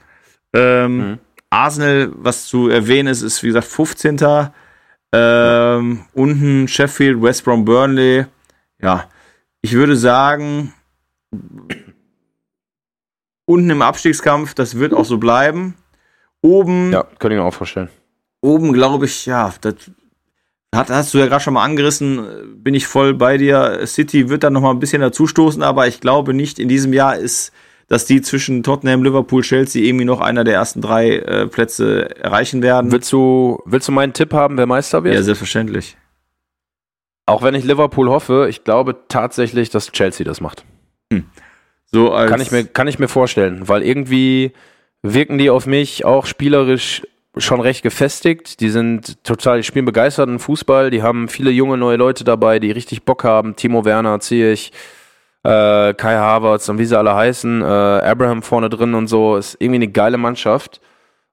Ähm, mhm. Arsenal, was zu erwähnen ist, ist wie gesagt 15. Ähm, unten Sheffield, West Brom, Burnley. Ja, ich würde sagen, unten im Abstiegskampf, das wird auch so bleiben. Oben. Ja, könnte ich mir auch vorstellen. Oben glaube ich, ja, das hat, hast du ja gerade schon mal angerissen, bin ich voll bei dir. City wird dann noch mal ein bisschen dazustoßen, aber ich glaube nicht, in diesem Jahr ist, dass die zwischen Tottenham, Liverpool, Chelsea irgendwie noch einer der ersten drei äh, Plätze erreichen werden. Willst du, willst du meinen Tipp haben, wer Meister wird? Ja, selbstverständlich. Auch wenn ich Liverpool hoffe, ich glaube tatsächlich, dass Chelsea das macht. Hm. So kann ich mir kann ich mir vorstellen, weil irgendwie wirken die auf mich auch spielerisch schon recht gefestigt. Die sind total, die spielen begeisterten Fußball. Die haben viele junge neue Leute dabei, die richtig Bock haben. Timo Werner, Ziyech, äh, Kai Havertz und wie sie alle heißen. Äh, Abraham vorne drin und so. Ist irgendwie eine geile Mannschaft.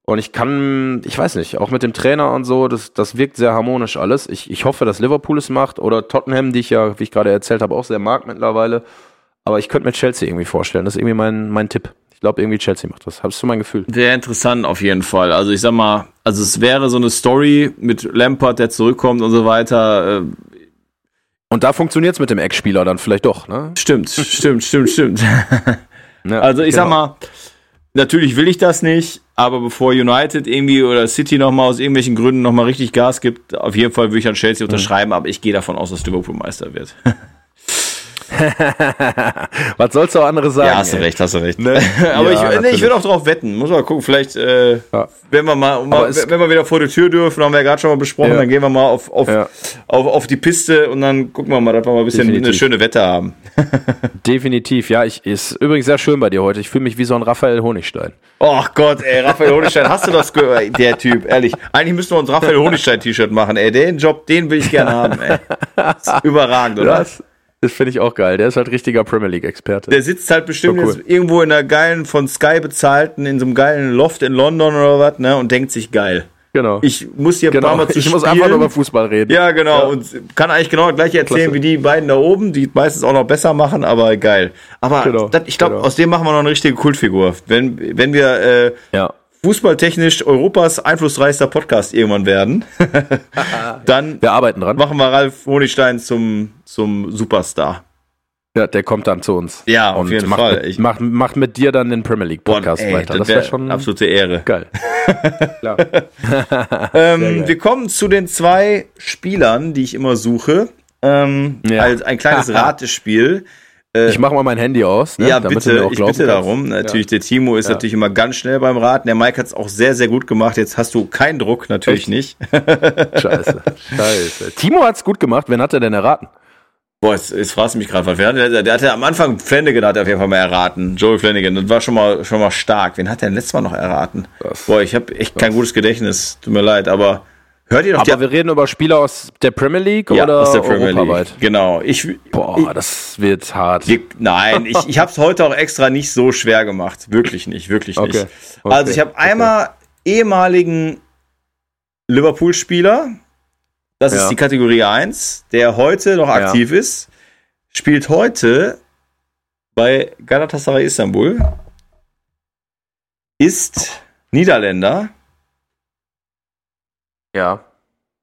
Und ich kann, ich weiß nicht, auch mit dem Trainer und so, das, das wirkt sehr harmonisch alles. Ich, ich hoffe, dass Liverpool es macht oder Tottenham, die ich ja, wie ich gerade erzählt habe, auch sehr mag mittlerweile. Aber ich könnte mir Chelsea irgendwie vorstellen. Das ist irgendwie mein, mein Tipp. Ich glaube, irgendwie Chelsea macht das. Hast du mein Gefühl? Sehr interessant auf jeden Fall. Also ich sag mal, also es wäre so eine Story mit Lampard, der zurückkommt und so weiter. Äh, und da funktioniert es mit dem Ex-Spieler dann vielleicht doch, ne? Stimmt, stimmt, stimmt, stimmt. Ja, also ich genau. sag mal, natürlich will ich das nicht, aber bevor United irgendwie oder City nochmal aus irgendwelchen Gründen nochmal richtig Gas gibt, auf jeden Fall würde ich an Chelsea mhm. unterschreiben, aber ich gehe davon aus, dass Liverpool Meister wird. Was sollst du auch anderes sagen? Ja, hast du ey. recht, hast du recht. Ne? Aber ja, ich, nee, ich will auch drauf wetten. Muss mal gucken, vielleicht, äh, ja. wenn wir mal, mal wenn wir wieder vor die Tür dürfen, haben wir ja gerade schon mal besprochen, ja. dann gehen wir mal auf, auf, auf, auf die Piste und dann gucken wir mal, dass wir mal ein bisschen Definitiv. eine schöne Wette haben. Definitiv, ja. Ich, ist übrigens sehr schön bei dir heute. Ich fühle mich wie so ein Raphael Honigstein. Oh Gott, ey, Raphael Honigstein, hast du das gehört? Der Typ, ehrlich. Eigentlich müssten wir uns Raphael Honigstein-T-Shirt machen, ey. Den Job, den will ich gerne haben, ey. überragend, oder? Das, das finde ich auch geil. Der ist halt richtiger Premier League-Experte. Der sitzt halt bestimmt cool. irgendwo in einer geilen, von Sky bezahlten, in so einem geilen Loft in London oder was, ne? Und denkt sich geil. Genau. Ich muss hier genau. ein paar Mal zu Ich spielen. muss einfach nur über Fußball reden. Ja, genau. Ja. Und kann eigentlich genau gleich erzählen Klasse. wie die beiden da oben, die meistens auch noch besser machen, aber geil. Aber genau. das, ich glaube, genau. aus dem machen wir noch eine richtige Kultfigur. Wenn, wenn wir äh, ja fußballtechnisch Europas einflussreichster Podcast irgendwann werden, dann wir arbeiten dran. machen wir Ralf Honigstein zum, zum Superstar. Ja, der kommt dann zu uns. Ja, auf jeden macht Fall. Mit, macht, macht mit dir dann den Premier League Podcast Boah, ey, weiter. Das, wäre schon absolute Ehre. Geil. ähm, geil. Wir kommen zu den zwei Spielern, die ich immer suche. Ähm, ja. Als ein kleines Ratespiel. Äh, ich mache mal mein Handy aus. Ne, ja, bitte, ich bitte darum. Natürlich, ja. der Timo ist ja. natürlich immer ganz schnell beim Raten. Der Mike hat es auch sehr, sehr gut gemacht. Jetzt hast du keinen Druck, natürlich Echt? nicht. Scheiße, scheiße. Timo hat es gut gemacht. Wen hat er denn erraten? Boah, jetzt, jetzt fragst du mich gerade was. Der, der hatte am Anfang Flanagan hat er auf jeden Fall mal erraten. Joel Flanagan. Das war schon mal, schon mal stark. Wen hat der letztes Mal noch erraten? Das, Boah, ich habe echt das. kein gutes Gedächtnis. Tut mir leid, aber Hört ihr doch Aber wir reden über Spieler aus der Premier League ja, oder aus der Premier League. Genau. Ich, Boah, ich, das wird hart. Wir, nein, ich, ich habe es heute auch extra nicht so schwer gemacht. Wirklich nicht, wirklich nicht. Okay. Okay. Also ich habe einmal okay. ehemaligen Liverpool-Spieler. Das ja. ist die Kategorie 1, der heute noch aktiv ja. ist. Spielt heute bei Galatasaray Istanbul. Ist Niederländer ja.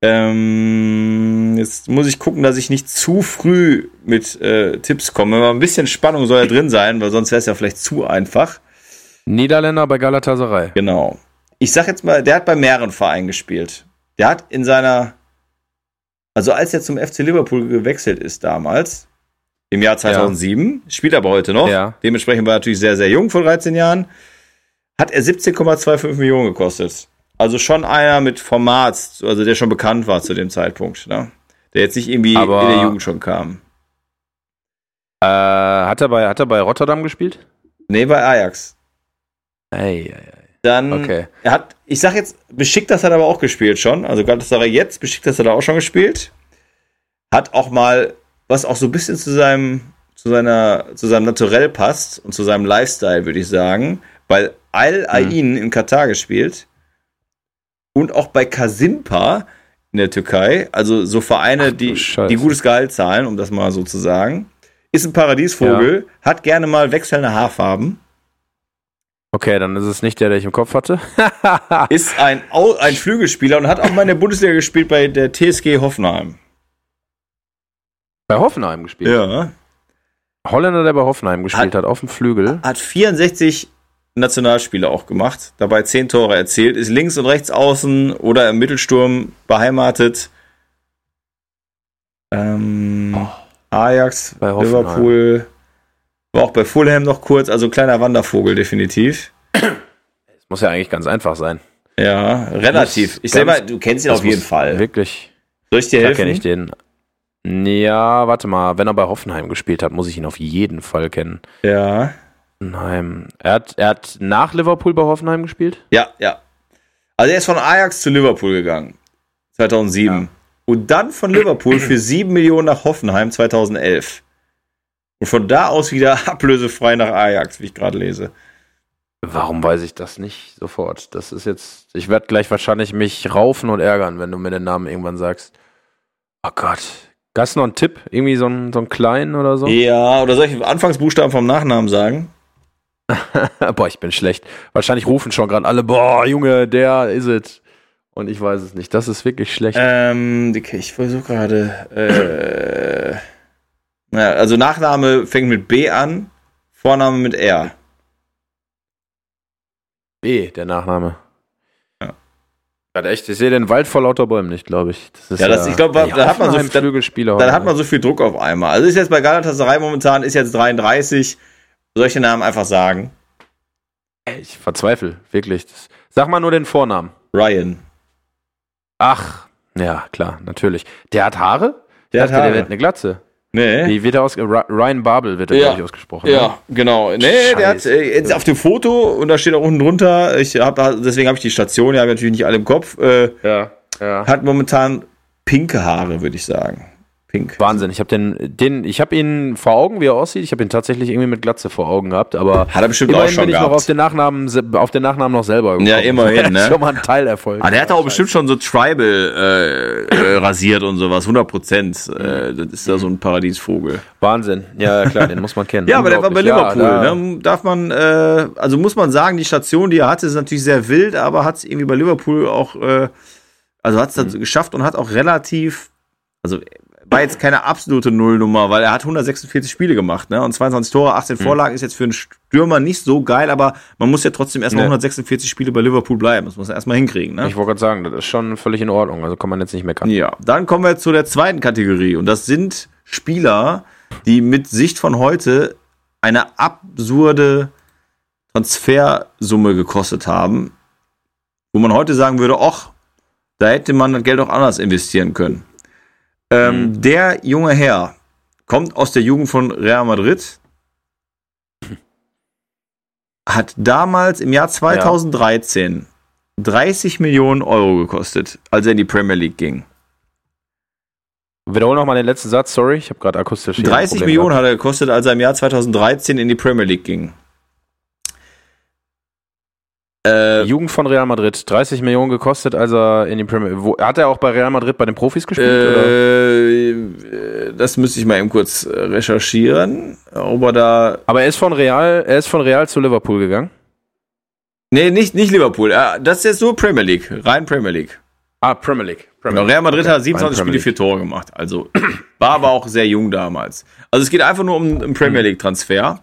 Ähm, jetzt muss ich gucken, dass ich nicht zu früh mit äh, Tipps komme. Aber ein bisschen Spannung soll ja drin sein, weil sonst wäre es ja vielleicht zu einfach. Niederländer bei Galatasaray. Genau. Ich sag jetzt mal, der hat bei mehreren Vereinen gespielt. Der hat in seiner, also als er zum FC Liverpool gewechselt ist damals, im Jahr 2007, ja. spielt aber heute noch. Ja. Dementsprechend war er natürlich sehr, sehr jung, vor 13 Jahren. Hat er 17,25 Millionen gekostet. Also schon einer mit Format, also der schon bekannt war zu dem Zeitpunkt, ne? Der jetzt nicht irgendwie Aber, in der Jugend schon kam. Äh, hat, er bei, hat er bei Rotterdam gespielt? Nee, bei Ajax. Ei, ei, ei. Dann, okay. er hat, ich sag jetzt, beschickt das hat er aber auch gespielt schon. Also Galatasaray jetzt, beschickt das hat er auch schon gespielt. Hat auch mal, was auch so ein bisschen zu seinem, zu seiner, zu seinem Naturell passt und zu seinem Lifestyle, würde ich sagen. Weil Al-Ain hm. in Katar gespielt und auch bei Kasimpa in der Türkei, also so Vereine, die, die gutes Gehalt zahlen, um das mal so zu sagen. ist ein Paradiesvogel, hat gerne mal wechselnde Haarfarben, Okay, dann ist es nicht der, der ich im Kopf hatte. ist ein, Au ein Flügelspieler und hat auch mal in der Bundesliga gespielt bei der TSG Hoffenheim. bei Hoffenheim gespielt. Ja. Holländer, der bei Hoffenheim gespielt hat, auf dem Flügel. Hat 64 Nationalspiele auch gemacht, dabei 10 Tore erzielt, ist links und rechts außen oder im Mittelsturm beheimatet. Ähm, Ajax, Bei Hoffenheim. Liverpool, war auch bei Fulham noch kurz, also kleiner Wandervogel definitiv. Das muss ja eigentlich ganz einfach sein. Ja, relativ. Ich selber, du kennst ihn auf jeden Fall. Wirklich. Soll ich dir helfen? kenne ich den. Ja, warte mal. Wenn er bei Hoffenheim gespielt hat, muss ich ihn auf jeden Fall kennen. Ja. Hoffenheim. Er hat, er hat nach Liverpool bei Hoffenheim gespielt? Ja, ja. Also er ist von Ajax zu Liverpool gegangen. 2007. Und dann von Liverpool für 7 Millionen nach Hoffenheim 2011. Und von da aus wieder ablösefrei nach Ajax, wie ich gerade lese. Warum weiß ich das nicht sofort? Das ist jetzt. Ich werde gleich wahrscheinlich mich raufen und ärgern, wenn du mir den Namen irgendwann sagst. Oh Gott. Hast du noch einen Tipp? Irgendwie so einen, so einen kleinen oder so? Ja, oder soll ich Anfangsbuchstaben vom Nachnamen sagen? boah, ich bin schlecht. Wahrscheinlich rufen schon gerade alle, boah, Junge, der ist es. Und ich weiß es nicht. Das ist wirklich schlecht. Ähm, okay, ich versuche gerade. Äh, naja, also Nachname fängt mit B an, Vorname mit R. B, der Nachname. Ja. Ja, echt, ich sehe den Wald vor lauter Bäumen nicht, glaube ich. Das ist Ja, das- ich glaub, da hat man so- Hoffenheim Flügelspieler. Dann hat man so viel Druck auf einmal. Also ist jetzt bei Galatasaray momentan, ist jetzt 33. Solche Namen einfach sagen. ich verzweifle, wirklich. Das, sag mal nur den Vornamen. Ryan. Ach, ja, klar, natürlich. Der hat Haare? Der Ich hat dachte, Der Haare. wird eine Glatze. Nee. Wie wird er aus Ra- Ryan Babel wird er, Ja. glaube ich, ausgesprochen. ne? Ja, genau. Nee, der hat Scheiße. äh, jetzt auf dem Foto und da steht auch unten drunter, ich hab, deswegen habe ich die Station, ja, ich natürlich nicht alle im Kopf, äh, Ja, ja. hat momentan pinke Haare, würde ich sagen. Pink. Wahnsinn, ich habe den, den, ich habe ihn vor Augen, wie er aussieht. Ich habe ihn tatsächlich irgendwie mit Glatze vor Augen gehabt, aber Hat er bestimmt auch schon bin ich noch gehabt. auf den Nachnamen, auf den Nachnamen noch selber gekommen. Ja, immerhin, ne? Schon mal ein Teilerfolg. Ah, der hat auch bestimmt schon so Tribal äh, äh, rasiert und sowas, 100 Prozent. Äh, das ist da so ein Paradiesvogel. Wahnsinn. Ja, klar, den muss man kennen. Ja, aber der war bei. Liverpool. Ja, da- ne? Darf man, äh, also muss man sagen, die Station, die er hatte, ist natürlich sehr wild, aber hat es irgendwie bei Liverpool auch, äh, also hat es Mhm. dann geschafft und hat auch relativ, also war jetzt keine absolute Nullnummer, weil er hat 146 Spiele gemacht, ne? Und 22 Tore, 18 Mhm. Vorlagen ist jetzt für einen Stürmer nicht so geil, aber man muss ja trotzdem erstmal Nee. 146 Spiele bei Liverpool bleiben. Das muss man erstmal hinkriegen, ne? Ich wollte gerade sagen, das ist schon völlig in Ordnung. Also kann man jetzt nicht meckern. Ja, dann kommen wir zu der zweiten Kategorie und das sind Spieler, die mit Sicht von heute eine absurde Transfersumme gekostet haben, wo man heute sagen würde, ach, da hätte man das Geld auch anders investieren können. Ähm, Der junge Herr kommt aus der Jugend von Real Madrid, hat damals im Jahr 2013 30 Millionen Euro gekostet, als er in die Premier League ging. Wiederhol nochmal den letzten Satz, sorry, ich habe gerade akustisch. hier ein 30 Problem Millionen gehabt. hat er gekostet, als er im Jahr 2013 in die Premier League ging. Äh, Jugend von Real Madrid, 30 Millionen gekostet, als er in die Premier wo, Hat er auch bei Real Madrid bei den Profis gespielt? äh, äh, das müsste ich mal eben kurz recherchieren, ob er da. Aber er ist von Real, er ist von Real zu Liverpool gegangen. Nee, nicht, nicht Liverpool. Äh, Das ist jetzt nur Premier League, rein Premier League. Ah, Premier League. Premier Genau, Real Madrid Okay, hat 27 rein Premier Spiele, vier Tore gemacht. Also war aber auch sehr jung damals. Also es geht einfach nur um einen Premier League Transfer.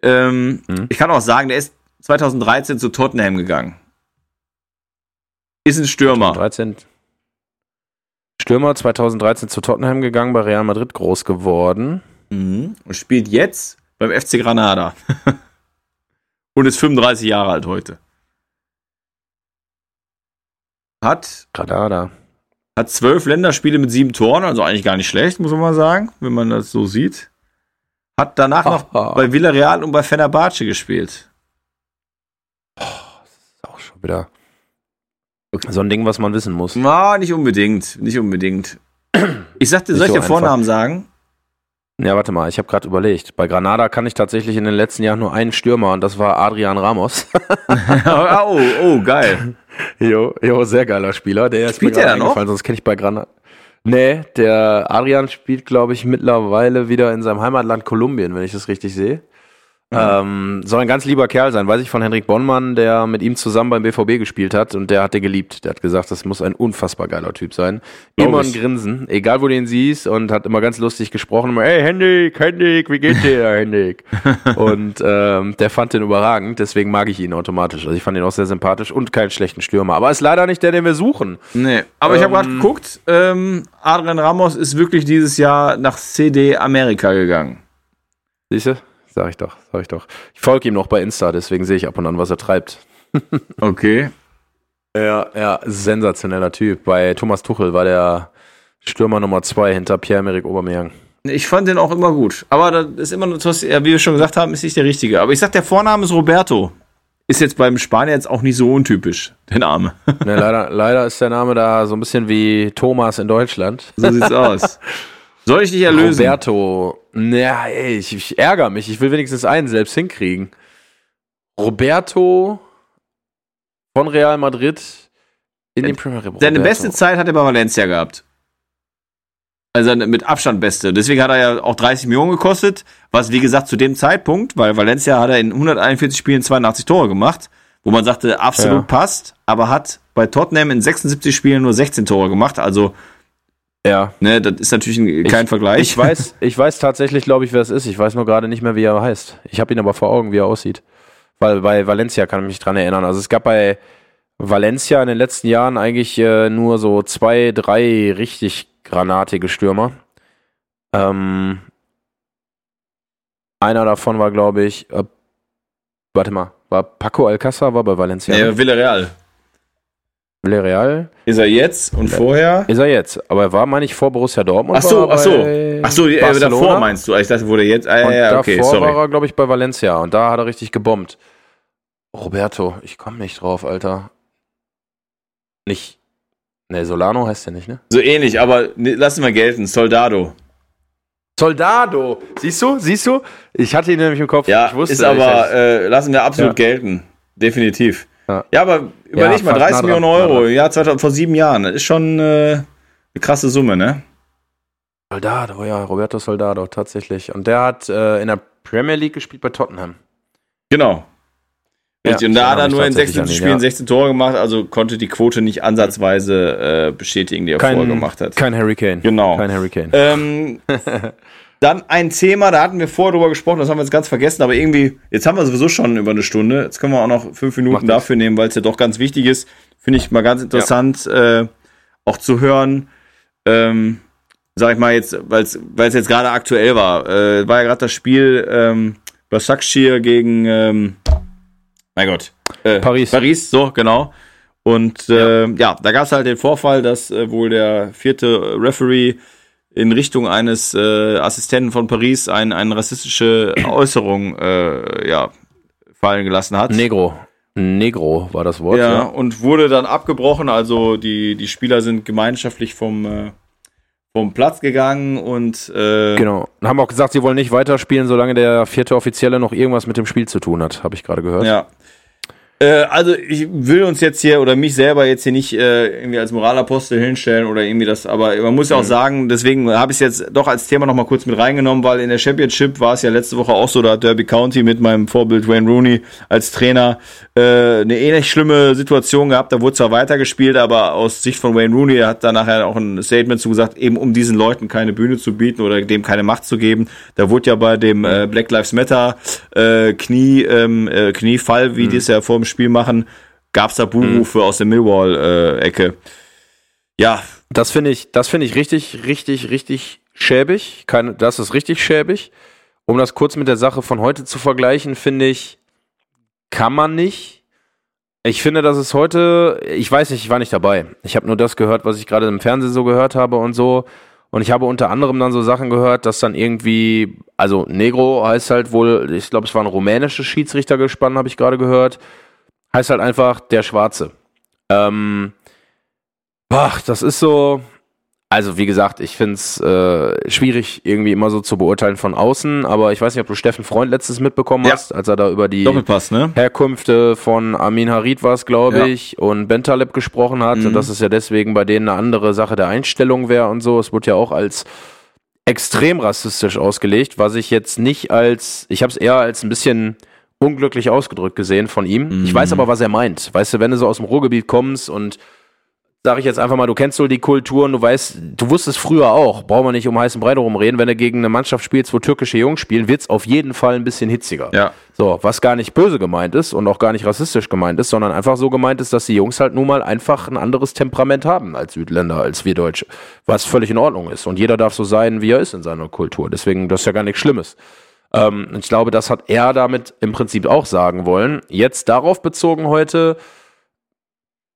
Ähm, Mhm. Ich kann auch sagen, der ist 2013 zu Tottenham gegangen. Ist ein Stürmer. 13. Stürmer 2013 zu Tottenham gegangen, bei Real Madrid groß geworden. Mhm. Und spielt jetzt beim FC Granada. Und ist 35 Jahre alt heute. Hat, Granada. hat zwölf Länderspiele mit sieben Toren, also eigentlich gar nicht schlecht, muss man mal sagen, wenn man das so sieht. Hat danach noch Ah. bei Villarreal und bei Fenerbahce gespielt. Auch schon wieder. So ein Ding, was man wissen muss. Na, nicht unbedingt, nicht unbedingt. Ich sagte, soll ich so den Vornamen sagen? Ja, warte mal, ich habe gerade überlegt. Bei Granada kann ich tatsächlich in den letzten Jahren nur einen Stürmer und das war Adrian Ramos. oh, oh, geil. jo, jo, sehr geiler Spieler. Der ist Spielt mir gerade der noch? sonst kenne ich bei Granada. Nee, der Adrian spielt, glaube ich, mittlerweile wieder in seinem Heimatland Kolumbien, wenn ich das richtig sehe. Ähm, soll ein ganz lieber Kerl sein, weiß ich von Henrik Bonnmann, der mit ihm zusammen beim BVB gespielt hat und der hat den geliebt. Der hat gesagt, das muss ein unfassbar geiler Typ sein. Immer ein Grinsen, egal wo du ihn siehst und hat immer ganz lustig gesprochen. Immer, hey Henrik, Henrik, wie geht's dir, Henrik? und ähm, der fand den überragend, deswegen mag ich ihn automatisch. Also ich fand ihn auch sehr sympathisch und keinen schlechten Stürmer. Aber ist leider nicht der, den wir suchen. Nee, aber ähm, ich habe gerade geguckt, ähm, Adrian Ramos ist wirklich dieses Jahr nach CD Amerika gegangen. Siehst du? Sag ich doch, sag ich doch. Ich folge ihm noch bei Insta, deswegen sehe ich ab und an, was er treibt. okay. Ja, ja, sensationeller Typ. Bei Thomas Tuchel war der Stürmer Nummer zwei hinter Pierre-Emerick Aubameyang. Ich fand den auch immer gut. Aber das ist immer nur, wie wir schon gesagt haben, ist nicht der richtige. Aber ich sag, der Vorname ist Roberto. Ist jetzt beim Spanier jetzt auch nicht so untypisch, der Name. Ne, leider, leider ist der Name da so ein bisschen wie Thomas in Deutschland. So sieht's aus. Soll ich dich erlösen? Roberto. Ja, ey, ich, ich ärgere mich. Ich will wenigstens einen selbst hinkriegen. Roberto von Real Madrid in den Premier League. Seine beste Zeit hat er bei Valencia gehabt. Also mit Abstand beste. Deswegen hat er ja auch 30 Millionen gekostet, was wie gesagt zu dem Zeitpunkt, weil Valencia hat er in 141 Spielen 82 Tore gemacht, wo man sagte, absolut ja. passt, aber hat bei Tottenham in 76 Spielen nur 16 Tore gemacht, also ja. Ne, das ist natürlich ein, kein ich, Vergleich. Ich weiß, ich weiß tatsächlich, glaube ich, wer es ist. Ich weiß nur gerade nicht mehr, wie er heißt. Ich habe ihn aber vor Augen, wie er aussieht. Weil bei Valencia kann ich mich dran erinnern. Also es gab bei Valencia in den letzten Jahren eigentlich äh, nur so zwei, drei richtig granatige Stürmer. Ähm, einer davon war, glaube ich, äh, warte mal, war Paco Alcázar, war bei Valencia. Nee, Villarreal. Villarreal. Ist er jetzt und vorher? Ist er jetzt, aber er war, meine ich, vor Borussia Dortmund. Ach so, ach so. Ach so, äh, davor meinst du? Ich dachte, wurde jetzt. Ah, ja, okay, davor sorry. war er, glaube ich, bei Valencia und da hat er richtig gebombt. Roberto, ich komme nicht drauf, Alter. Nicht. Ne, Solano heißt der nicht, ne? So ähnlich, aber ne, lassen wir gelten. Soldado. Soldado. Siehst du? Siehst du? Ich hatte ihn nämlich im Kopf. Ja, ich wusste, ist aber, äh, lassen wir absolut ja. gelten. Definitiv. Ja, ja aber überleg ja, mal, 30 Millionen Euro, ja, 2000, vor sieben Jahren, das ist schon äh, eine krasse Summe, ne? Soldado, ja, Roberto Soldado, tatsächlich. Und der hat äh, in der Premier League gespielt bei Tottenham. Genau. Richtig, ja, und da hat er nur in 16 ihn, Spielen ja. 16 Tore gemacht, also konnte die Quote nicht ansatzweise äh, bestätigen, die er kein, vorher gemacht hat. Kein Hurricane. Genau. Kein Hurricane. Ähm, Dann ein Thema, da hatten wir vorher drüber gesprochen, das haben wir jetzt ganz vergessen, aber irgendwie, jetzt haben wir sowieso schon über eine Stunde. Jetzt können wir auch noch fünf Minuten Macht dafür nehmen, weil es ja doch ganz wichtig ist. Finde ich mal ganz interessant, ja. äh, auch zu hören. Ähm, sag ich mal jetzt, weil es jetzt gerade aktuell war, äh, war ja gerade das Spiel ähm, Başakşehir gegen, ähm, mein Gott, äh, Paris. Paris, so genau. Und äh, ja. ja da gab es halt den Vorfall, dass äh, wohl der vierte Referee in Richtung eines äh, Assistenten von Paris ein, eine rassistische Äußerung äh, ja, fallen gelassen hat. Negro. Negro war das Wort. Ja, ja, und wurde dann abgebrochen. Also die, die Spieler sind gemeinschaftlich vom, äh, vom Platz gegangen und äh, genau. Und haben auch gesagt, sie wollen nicht weiterspielen, solange der vierte Offizielle noch irgendwas mit dem Spiel zu tun hat, habe ich gerade gehört. Ja. Äh, also ich will uns jetzt hier oder mich selber jetzt hier nicht äh, irgendwie als Moralapostel hinstellen oder irgendwie das, aber man muss ja auch mhm. sagen, deswegen habe ich es jetzt doch als Thema nochmal kurz mit reingenommen, weil in der Championship war es ja letzte Woche auch so, da hat Derby County mit meinem Vorbild Wayne Rooney als Trainer äh, eine ähnlich schlimme Situation gehabt, da wurde zwar weitergespielt, aber aus Sicht von Wayne Rooney, er hat da nachher auch ein Statement zugesagt, eben um diesen Leuten keine Bühne zu bieten oder dem keine Macht zu geben. Da wurde ja bei dem äh, Black Lives Matter äh, Knie, ähm, äh, Kniefall, wie mhm. das ja vor dem Spiel machen, gab es da Buhrufe mhm. aus der Millwall-Ecke. Äh, ja. Das finde ich, das finde ich richtig, richtig, richtig schäbig. Keine, das ist richtig schäbig. Um das kurz mit der Sache von heute zu vergleichen, finde ich, kann man nicht. Ich finde, dass es heute, ich weiß nicht, ich war nicht dabei. Ich habe nur das gehört, was ich gerade im Fernsehen so gehört habe und so. Und ich habe unter anderem dann so Sachen gehört, dass dann irgendwie, also Negro heißt halt wohl, ich glaube, es war ein rumänisches Schiedsrichter gespannt, habe ich gerade gehört heißt halt einfach der Schwarze. Ähm, ach, das ist so. Also, wie gesagt, ich finde es äh, schwierig, irgendwie immer so zu beurteilen von außen, aber ich weiß nicht, ob du Steffen Freund letztes mitbekommen Ja. hast, als er da über die ne? Herkünfte von Amin Harid war es, glaube Ja. ich, und Bentaleb gesprochen hat Mhm. und dass es ja deswegen bei denen eine andere Sache der Einstellung wäre und so. Es wurde ja auch als extrem rassistisch ausgelegt, was ich jetzt nicht als, ich habe es eher als ein bisschen unglücklich ausgedrückt gesehen von ihm. Mhm. Ich weiß aber, was er meint. Weißt du, wenn du so aus dem Ruhrgebiet kommst und sag ich jetzt einfach mal, du kennst so die Kulturen, du weißt, du wusstest früher auch, brauchen wir nicht um heißen Brei drum reden, wenn du gegen eine Mannschaft spielst, wo türkische Jungs spielen, wird's auf jeden Fall ein bisschen hitziger. Ja. So, was gar nicht böse gemeint ist und auch gar nicht rassistisch gemeint ist, sondern einfach so gemeint ist, dass die Jungs halt nun mal einfach ein anderes Temperament haben als Südländer, als wir Deutsche. Was völlig in Ordnung ist. Und jeder darf so sein, wie er ist in seiner Kultur. Deswegen, das ist ja gar nichts Schlimmes. Ähm, ich glaube, das hat er damit im Prinzip auch sagen wollen. Jetzt darauf bezogen heute,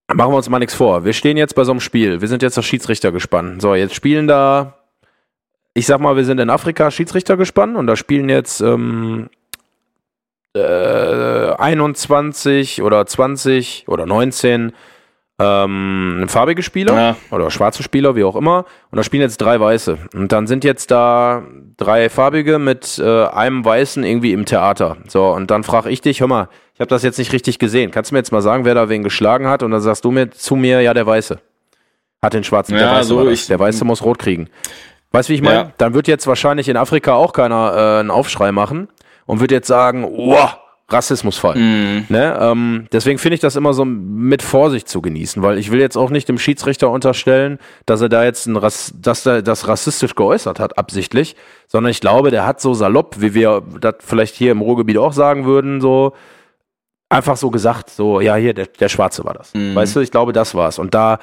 machen wir uns mal nichts vor. Wir stehen jetzt bei so einem Spiel. Wir sind jetzt auf Schiedsrichter gespannt. So, jetzt spielen da, ich sag mal, wir sind in Afrika Schiedsrichter gespannt und da spielen jetzt ähm, äh, 21 oder 20 oder 19 ähm, farbige Spieler Ja. oder schwarze Spieler, wie auch immer. Und da spielen jetzt drei Weiße. Und dann sind jetzt da drei farbige mit äh, einem Weißen irgendwie im Theater. So, und dann frage ich dich, hör mal, ich habe das jetzt nicht richtig gesehen. Kannst du mir jetzt mal sagen, wer da wen geschlagen hat? Und dann sagst du mir zu mir, ja, der Weiße. Hat den Schwarzen. der Ja, Weiße so ich- der Weiße muss rot kriegen. Weißt du, wie ich meine? Ja. Dann wird jetzt wahrscheinlich in Afrika auch keiner äh, einen Aufschrei machen und wird jetzt sagen, wow, Rassismusfall. Mhm. Ne? Ähm, deswegen finde ich das immer so mit Vorsicht zu genießen, weil ich will jetzt auch nicht dem Schiedsrichter unterstellen, dass er da jetzt ein Rass dass er das rassistisch geäußert hat, absichtlich, sondern ich glaube, der hat so salopp, wie wir das vielleicht hier im Ruhrgebiet auch sagen würden, so einfach so gesagt, so, ja, hier, der, der Schwarze war das. Mhm. Weißt du, ich glaube, das war's. Und da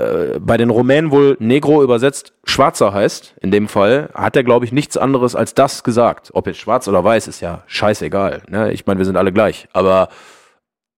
äh, bei den Rumänen wohl Negro übersetzt Schwarzer heißt, in dem Fall, hat er, glaube ich, nichts anderes als das gesagt. Ob jetzt schwarz oder weiß, ist ja scheißegal. Ne? Ich meine, wir sind alle gleich. Aber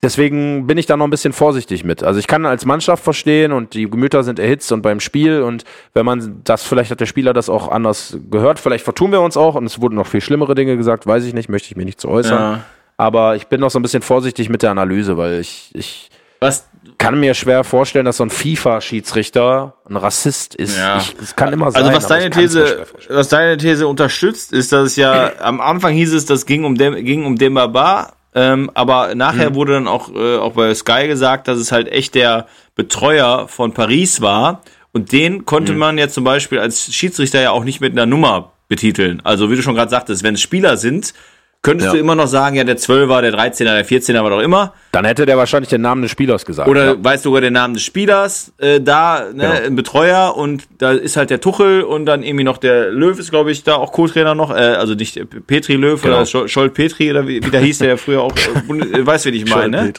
deswegen bin ich da noch ein bisschen vorsichtig mit. Also ich kann als Mannschaft verstehen und die Gemüter sind erhitzt und beim Spiel und wenn man das, vielleicht hat der Spieler das auch anders gehört, vielleicht vertun wir uns auch und es wurden noch viel schlimmere Dinge gesagt, weiß ich nicht, möchte ich mir nicht zu äußern. Ja. Aber ich bin noch so ein bisschen vorsichtig mit der Analyse, weil ich, ich Was, kann mir schwer vorstellen, dass so ein FIFA-Schiedsrichter ein Rassist ist. Ja. Ich, das kann immer sein. also was deine These, was deine These unterstützt, ist, dass es ja am Anfang hieß es, das ging um Dem, ging um Dembaba, ähm, aber nachher Mhm. wurde dann auch äh, auch bei Sky gesagt, dass es halt echt der Betreuer von Paris war und den Mhm. konnte man jetzt zum Beispiel als Schiedsrichter ja auch nicht mit einer Nummer betiteln. Also wie du schon gerade sagtest, wenn es Spieler sind, könntest Ja. du immer noch sagen, ja der 12er, der 13er, der 14er, was auch immer. Dann hätte der wahrscheinlich den Namen des Spielers gesagt. Oder ja. weißt sogar den Namen des Spielers, äh, da, ne, Genau. ein Betreuer und da ist halt der Tuchel und dann irgendwie noch der Löw ist, glaube ich, da auch Co-Trainer noch, äh, also nicht äh, Petri Löw Genau. oder Schol- Scholt Petri oder wie, wie der hieß, der ja früher auch, äh, äh, weißt du, wie ich meine, ne?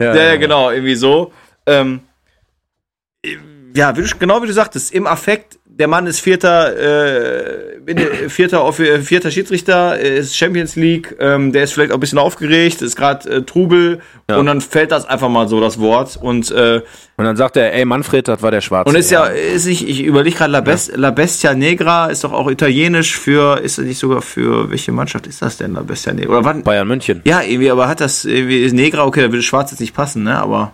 Ja, Ja, ja, genau, irgendwie so. Ähm, ja, du, genau wie du sagtest, im Affekt, der Mann ist vierter, äh, äh, vierter, Off- äh, vierter Schiedsrichter, äh, ist Champions League, ähm, der ist vielleicht auch ein bisschen aufgeregt, ist gerade äh, Trubel Ja. und dann fällt das einfach mal so, das Wort. Und, äh, Und dann sagt er, ey Manfred, das war der Schwarze. und ist ja, ist nicht, ich überlege gerade, La, Best, La Bestia Negra ist doch auch italienisch für, ist das nicht sogar für, welche Mannschaft ist das denn, La Bestia Negra? Oder wann? Bayern München. Ja, irgendwie, aber hat das, irgendwie ist Negra, okay, da würde Schwarz jetzt nicht passen, ne, aber.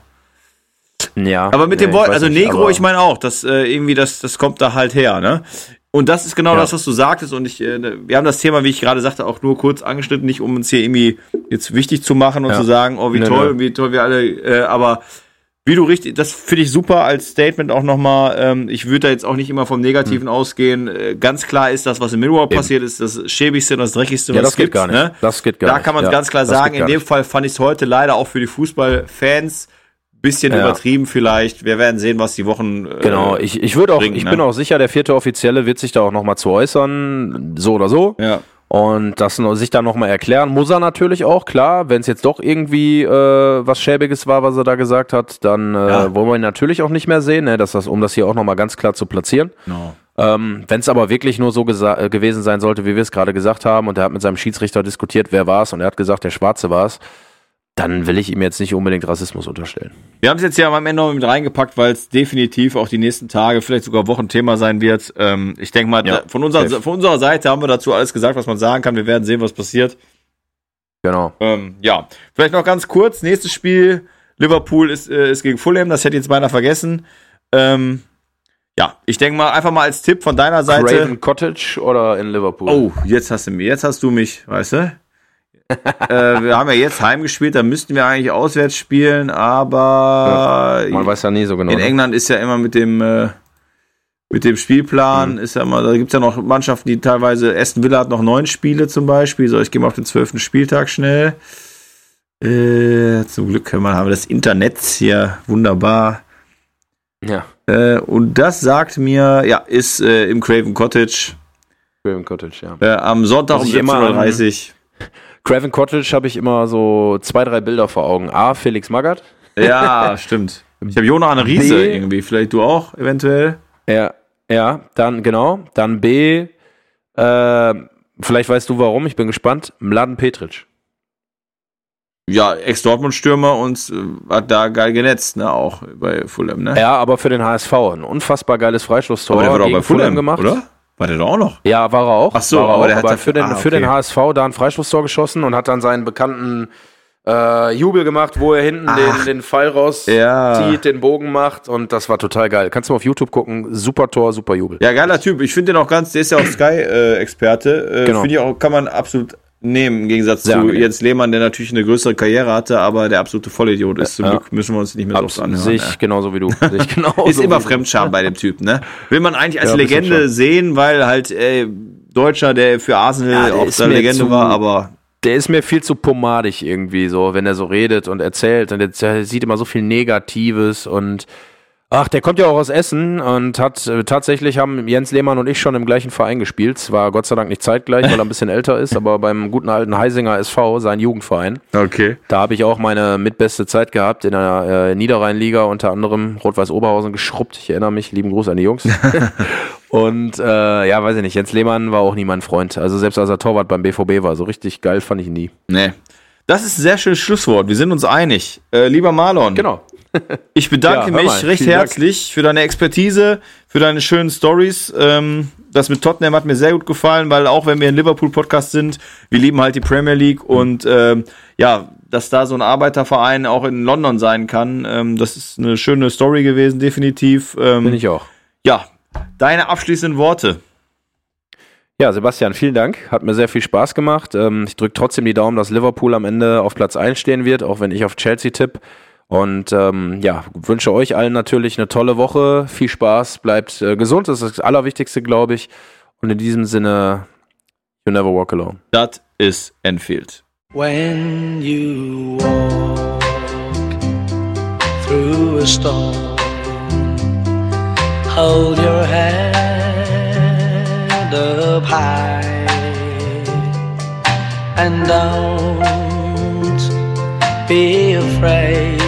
Ja. Aber mit nee, dem Wort, also nicht, Negro, ich meine auch, das äh, irgendwie, das, das kommt da halt her, ne? Und das ist genau Ja. das, was du sagtest. Und ich, äh, wir haben das Thema, wie ich gerade sagte, auch nur kurz angeschnitten, nicht um uns hier irgendwie jetzt wichtig zu machen und Ja. zu sagen, oh, wie Nö, toll, und wie toll wir alle, äh, aber wie du richtig, das finde ich super als Statement auch nochmal. Ähm, ich würde da jetzt auch nicht immer vom Negativen Hm. ausgehen. Äh, ganz klar ist das, was in Millwall passiert ist, das schäbigste und das dreckigste, Ja, was das es geht gibt. gar nicht. Ne? Das geht gar da nicht. kann man Ja, ganz klar das sagen, in dem nicht. Fall fand ich es heute leider auch für die Fußballfans bisschen Ja. übertrieben vielleicht. Wir werden sehen, was die Wochen. Äh, Genau, ich, ich würde auch, bringen, ich ne? bin auch sicher, der vierte Offizielle wird sich da auch nochmal zu äußern, so oder so. Ja. Und das sich dann nochmal erklären, muss er natürlich auch, klar. Wenn es jetzt doch irgendwie äh, was Schäbiges war, was er da gesagt hat, dann äh, Ja. wollen wir ihn natürlich auch nicht mehr sehen, ne? das, um das hier auch nochmal ganz klar zu platzieren. Genau. Ähm, Wenn es aber wirklich nur so äh, gewesen sein sollte, wie wir es gerade gesagt haben, und er hat mit seinem Schiedsrichter diskutiert, wer war es, und er hat gesagt, der Schwarze war es, dann will ich ihm jetzt nicht unbedingt Rassismus unterstellen. Wir haben es jetzt ja am Ende noch mit reingepackt, weil es definitiv auch die nächsten Tage, vielleicht sogar Wochen Thema sein wird. Ähm, ich denke mal, Ja, von, unserer, safe. von unserer Seite haben wir dazu alles gesagt, was man sagen kann. Wir werden sehen, was passiert. Genau. Ähm, ja, vielleicht noch ganz kurz. Nächstes Spiel, Liverpool ist, äh, ist gegen Fulham. Das hätte jetzt meiner vergessen. Ähm, ja, ich denke mal einfach mal als Tipp von deiner Seite. Craven Cottage oder in Liverpool? Oh, jetzt hast du mich, jetzt hast du mich, weißt du? Äh, wir haben ja jetzt heimgespielt, da müssten wir eigentlich auswärts spielen, aber ja, man weiß ja nie so genau. In ne? England ist ja immer mit dem äh, mit dem Spielplan mhm. ist ja immer, da gibt es ja noch Mannschaften, die teilweise, Aston Villa hat noch neun Spiele zum Beispiel. So, ich gehe mal auf den zwölften Spieltag schnell. Äh, zum Glück können wir, haben wir das Internet hier wunderbar. Ja. Äh, und das sagt mir, ja, ist äh, im Craven Cottage. Craven Cottage, ja. Äh, am Sonntag um 17.30 Uhr. Craven Cottage habe ich immer so zwei, drei Bilder vor Augen. A, Felix Magath. Ja, stimmt. Ich habe Jona eine Riese B, irgendwie. Vielleicht du auch, eventuell. Ja, ja, dann genau. Dann B, äh, vielleicht weißt du warum, ich bin gespannt. Mladen Petric. Ja, Ex-Dortmund-Stürmer und äh, hat da geil genetzt, ne, auch bei Fulham, ne? Ja, aber für den HSV ein unfassbar geiles Freistoßtor. Aber der war doch bei Fulham, Fulham gemacht, oder? War der doch auch noch? Ja, war er auch. Ach so, aber auch, der hat für, den, ah, okay. für den HSV da ein Freistoßtor geschossen und hat dann seinen bekannten äh, Jubel gemacht, wo er hinten den, den Pfeil rauszieht, ja. den Bogen macht und das war total geil. Kannst du mal auf YouTube gucken. Super Tor, super Jubel. Ja, geiler Typ. Ich finde den auch ganz, der ist ja auch Sky-Experte. Äh, genau. Finde ich auch, kann man absolut nehmen, im Gegensatz Sehr zu angenehm. Jens Lehmann, der natürlich eine größere Karriere hatte, aber der absolute Vollidiot ist. Zum ja. Glück müssen wir uns nicht mehr so oft anhören. Sehe ich ja. genauso wie du. Ich genauso ist immer Fremdscham bei dem Typen, ne? Will man eigentlich als ja, Legende sehen, weil halt ey, Deutscher, der für Arsenal auch eine Legende war, aber der ist mir viel zu pomadig irgendwie so, wenn er so redet und erzählt und er sieht immer so viel Negatives und ach, der kommt ja auch aus Essen und hat äh, tatsächlich haben Jens Lehmann und ich schon im gleichen Verein gespielt. Zwar Gott sei Dank nicht zeitgleich, weil er ein bisschen älter ist, aber beim guten alten Heisinger SV, sein Jugendverein. Okay. Da habe ich auch meine mitbeste Zeit gehabt in der äh, Niederrheinliga, unter anderem Rot-Weiß Oberhausen geschrubbt. Ich erinnere mich, lieben Gruß an die Jungs. Und äh, ja, weiß ich nicht, Jens Lehmann war auch nie mein Freund. Also selbst als er Torwart beim BVB war, so richtig geil fand ich ihn nie. Nee. Das ist ein sehr schönes Schlusswort. Wir sind uns einig. Äh, lieber Marlon. Genau. Ich bedanke ja, mich recht herzlich Dank. für deine Expertise, für deine schönen Stories. Ähm, das mit Tottenham hat mir sehr gut gefallen, weil auch wenn wir ein Liverpool-Podcast sind, wir lieben halt die Premier League mhm. und ähm, ja, dass da so ein Arbeiterverein auch in London sein kann, ähm, das ist eine schöne Story gewesen, definitiv. Ähm, Bin ich auch. Ja, Deine abschließenden Worte. Ja, Sebastian, vielen Dank. Hat mir sehr viel Spaß gemacht. Ähm, ich drücke trotzdem die Daumen, dass Liverpool am Ende auf Platz 1 stehen wird, auch wenn ich auf Chelsea tippe. Und ähm, ja, wünsche euch allen natürlich eine tolle Woche. Viel Spaß, bleibt äh, gesund, das ist das Allerwichtigste, glaube ich. Und in diesem Sinne, you never walk alone. Das ist Enfield. When you walk through a storm hold your head up high and don't be afraid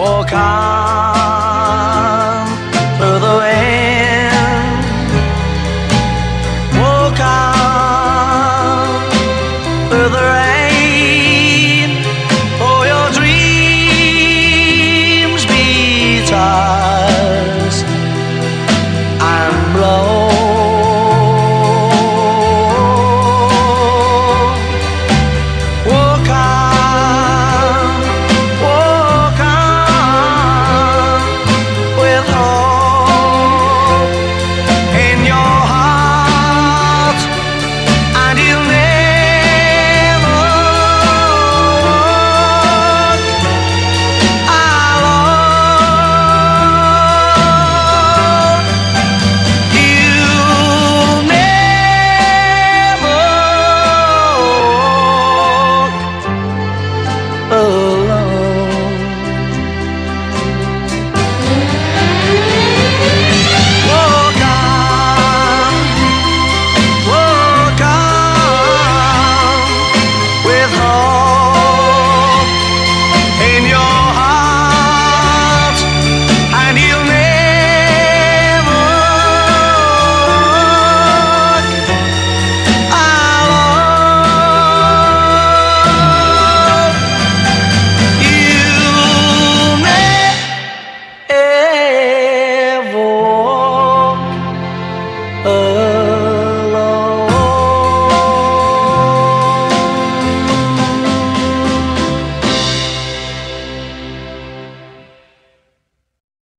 我看。